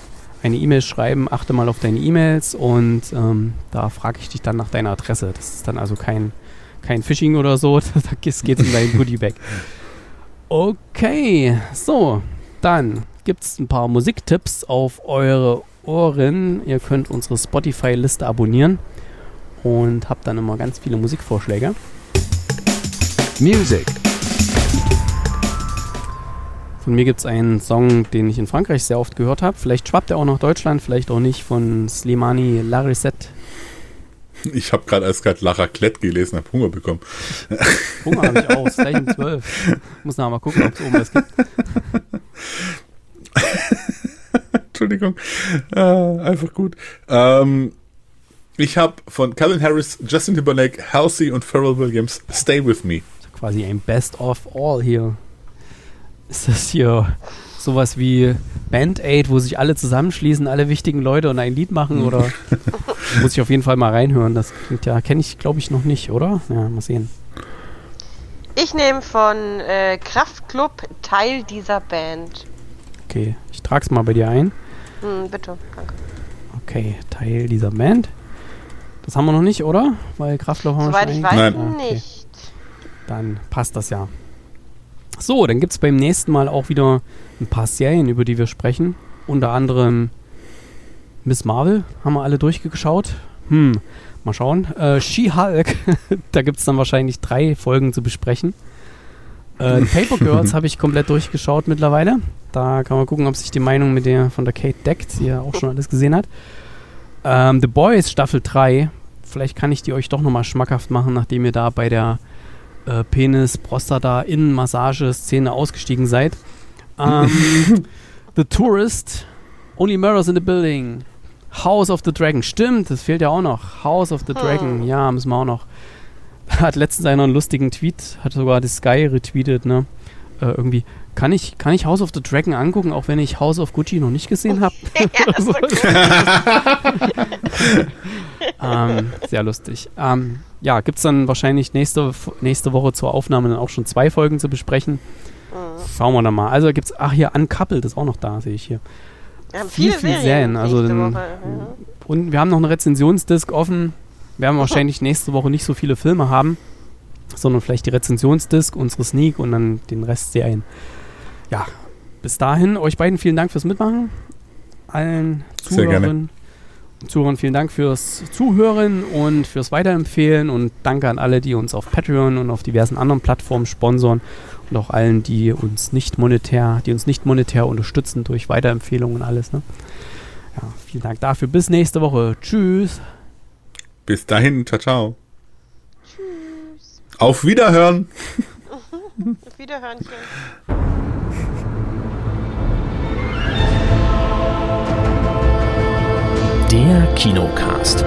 eine E-Mail schreiben. Achte mal auf deine E-Mails und ähm, da frage ich dich dann nach deiner Adresse. Das ist dann also kein, kein Phishing oder so. da geht es um dein Goodie-Bag. Okay, so, dann gibt es ein paar Musiktipps auf eure Ohren. Ihr könnt unsere Spotify-Liste abonnieren und habt dann immer ganz viele Musikvorschläge. Music. Von mir gibt es einen Song, den ich in Frankreich sehr oft gehört habe. Vielleicht schwappt er auch nach Deutschland, vielleicht auch nicht, von Slimani Larissette. Ich habe gerade als gerade La Raclette gelesen, habe Hunger bekommen. Hunger habe ich auch, ist gleich um 12. Muss nachher mal gucken, ob es oben was gibt. Entschuldigung. Äh, einfach gut. Ähm, ich habe von Calvin Harris, Justin Timberlake, Halsey und Pharrell Williams Stay With Me. Quasi ein Best of All hier. Ist das hier sowas wie Band Aid, wo sich alle zusammenschließen, alle wichtigen Leute und ein Lied machen? Oder muss ich auf jeden Fall mal reinhören? Das klingt ja, kenne ich glaube ich noch nicht, oder? Ja, mal sehen. Ich nehme von äh, Kraftklub Teil dieser Band. Okay, ich trage es mal bei dir ein. Hm, bitte, danke. Okay, Teil dieser Band. Das haben wir noch nicht, oder? Weil Kraftklub haben wir Soweit schon ich weiß, Ah, okay. nicht. Dann passt das ja. So, dann gibt es beim nächsten Mal auch wieder ein paar Serien, über die wir sprechen. Unter anderem Miss Marvel, haben wir alle durchgeschaut. Hm, mal schauen. Äh, She-Hulk, da gibt es dann wahrscheinlich drei Folgen zu besprechen. Äh, Paper Girls habe ich komplett durchgeschaut mittlerweile. Da kann man gucken, ob sich die Meinung mit der von der Kate deckt, die ja auch schon alles gesehen hat. Ähm, The Boys Staffel 3. Vielleicht kann ich die euch doch nochmal schmackhaft machen, nachdem ihr da bei der äh, Penis, Prostata, Innenmassage-Szene ausgestiegen seid. Ähm, the Tourist, Only Murders in the Building, House of the Dragon, stimmt, das fehlt ja auch noch. House of the Dragon, ja, müssen wir auch noch. Hat letztens einer einen lustigen Tweet, hat sogar die Sky retweetet, ne? Äh, irgendwie, kann ich, kann ich House of the Dragon angucken, auch wenn ich House of Gucci noch nicht gesehen habe? ja, ähm, sehr lustig. Ähm, ja, gibt es dann wahrscheinlich nächste, nächste Woche zur Aufnahme dann auch schon zwei Folgen zu besprechen. Mhm. Schauen wir dann mal. Also gibt es, ach hier, Uncoupled ist auch noch da, sehe ich hier. Wir haben Viel, viele viel Serien. Also dann- Woche. Ja. Und wir haben noch eine Rezensionsdisk offen. Wir werden wahrscheinlich nächste Woche nicht so viele Filme haben, sondern vielleicht die Rezensionsdisk, unsere Sneak und dann den Rest Serien. Ja, bis dahin, euch beiden vielen Dank fürs Mitmachen. Allen Sehr gerne. Zuhörern Zuhörern vielen Dank fürs Zuhören und fürs Weiterempfehlen und danke an alle, die uns auf Patreon und auf diversen anderen Plattformen sponsoren und auch allen, die uns nicht monetär, die uns nicht monetär unterstützen durch Weiterempfehlungen und alles. Ne? Ja, vielen Dank dafür. Bis nächste Woche. Tschüss. Bis dahin, ciao, ciao. Auf Wiederhören. Auf Wiederhörnchen. Der Kinocast.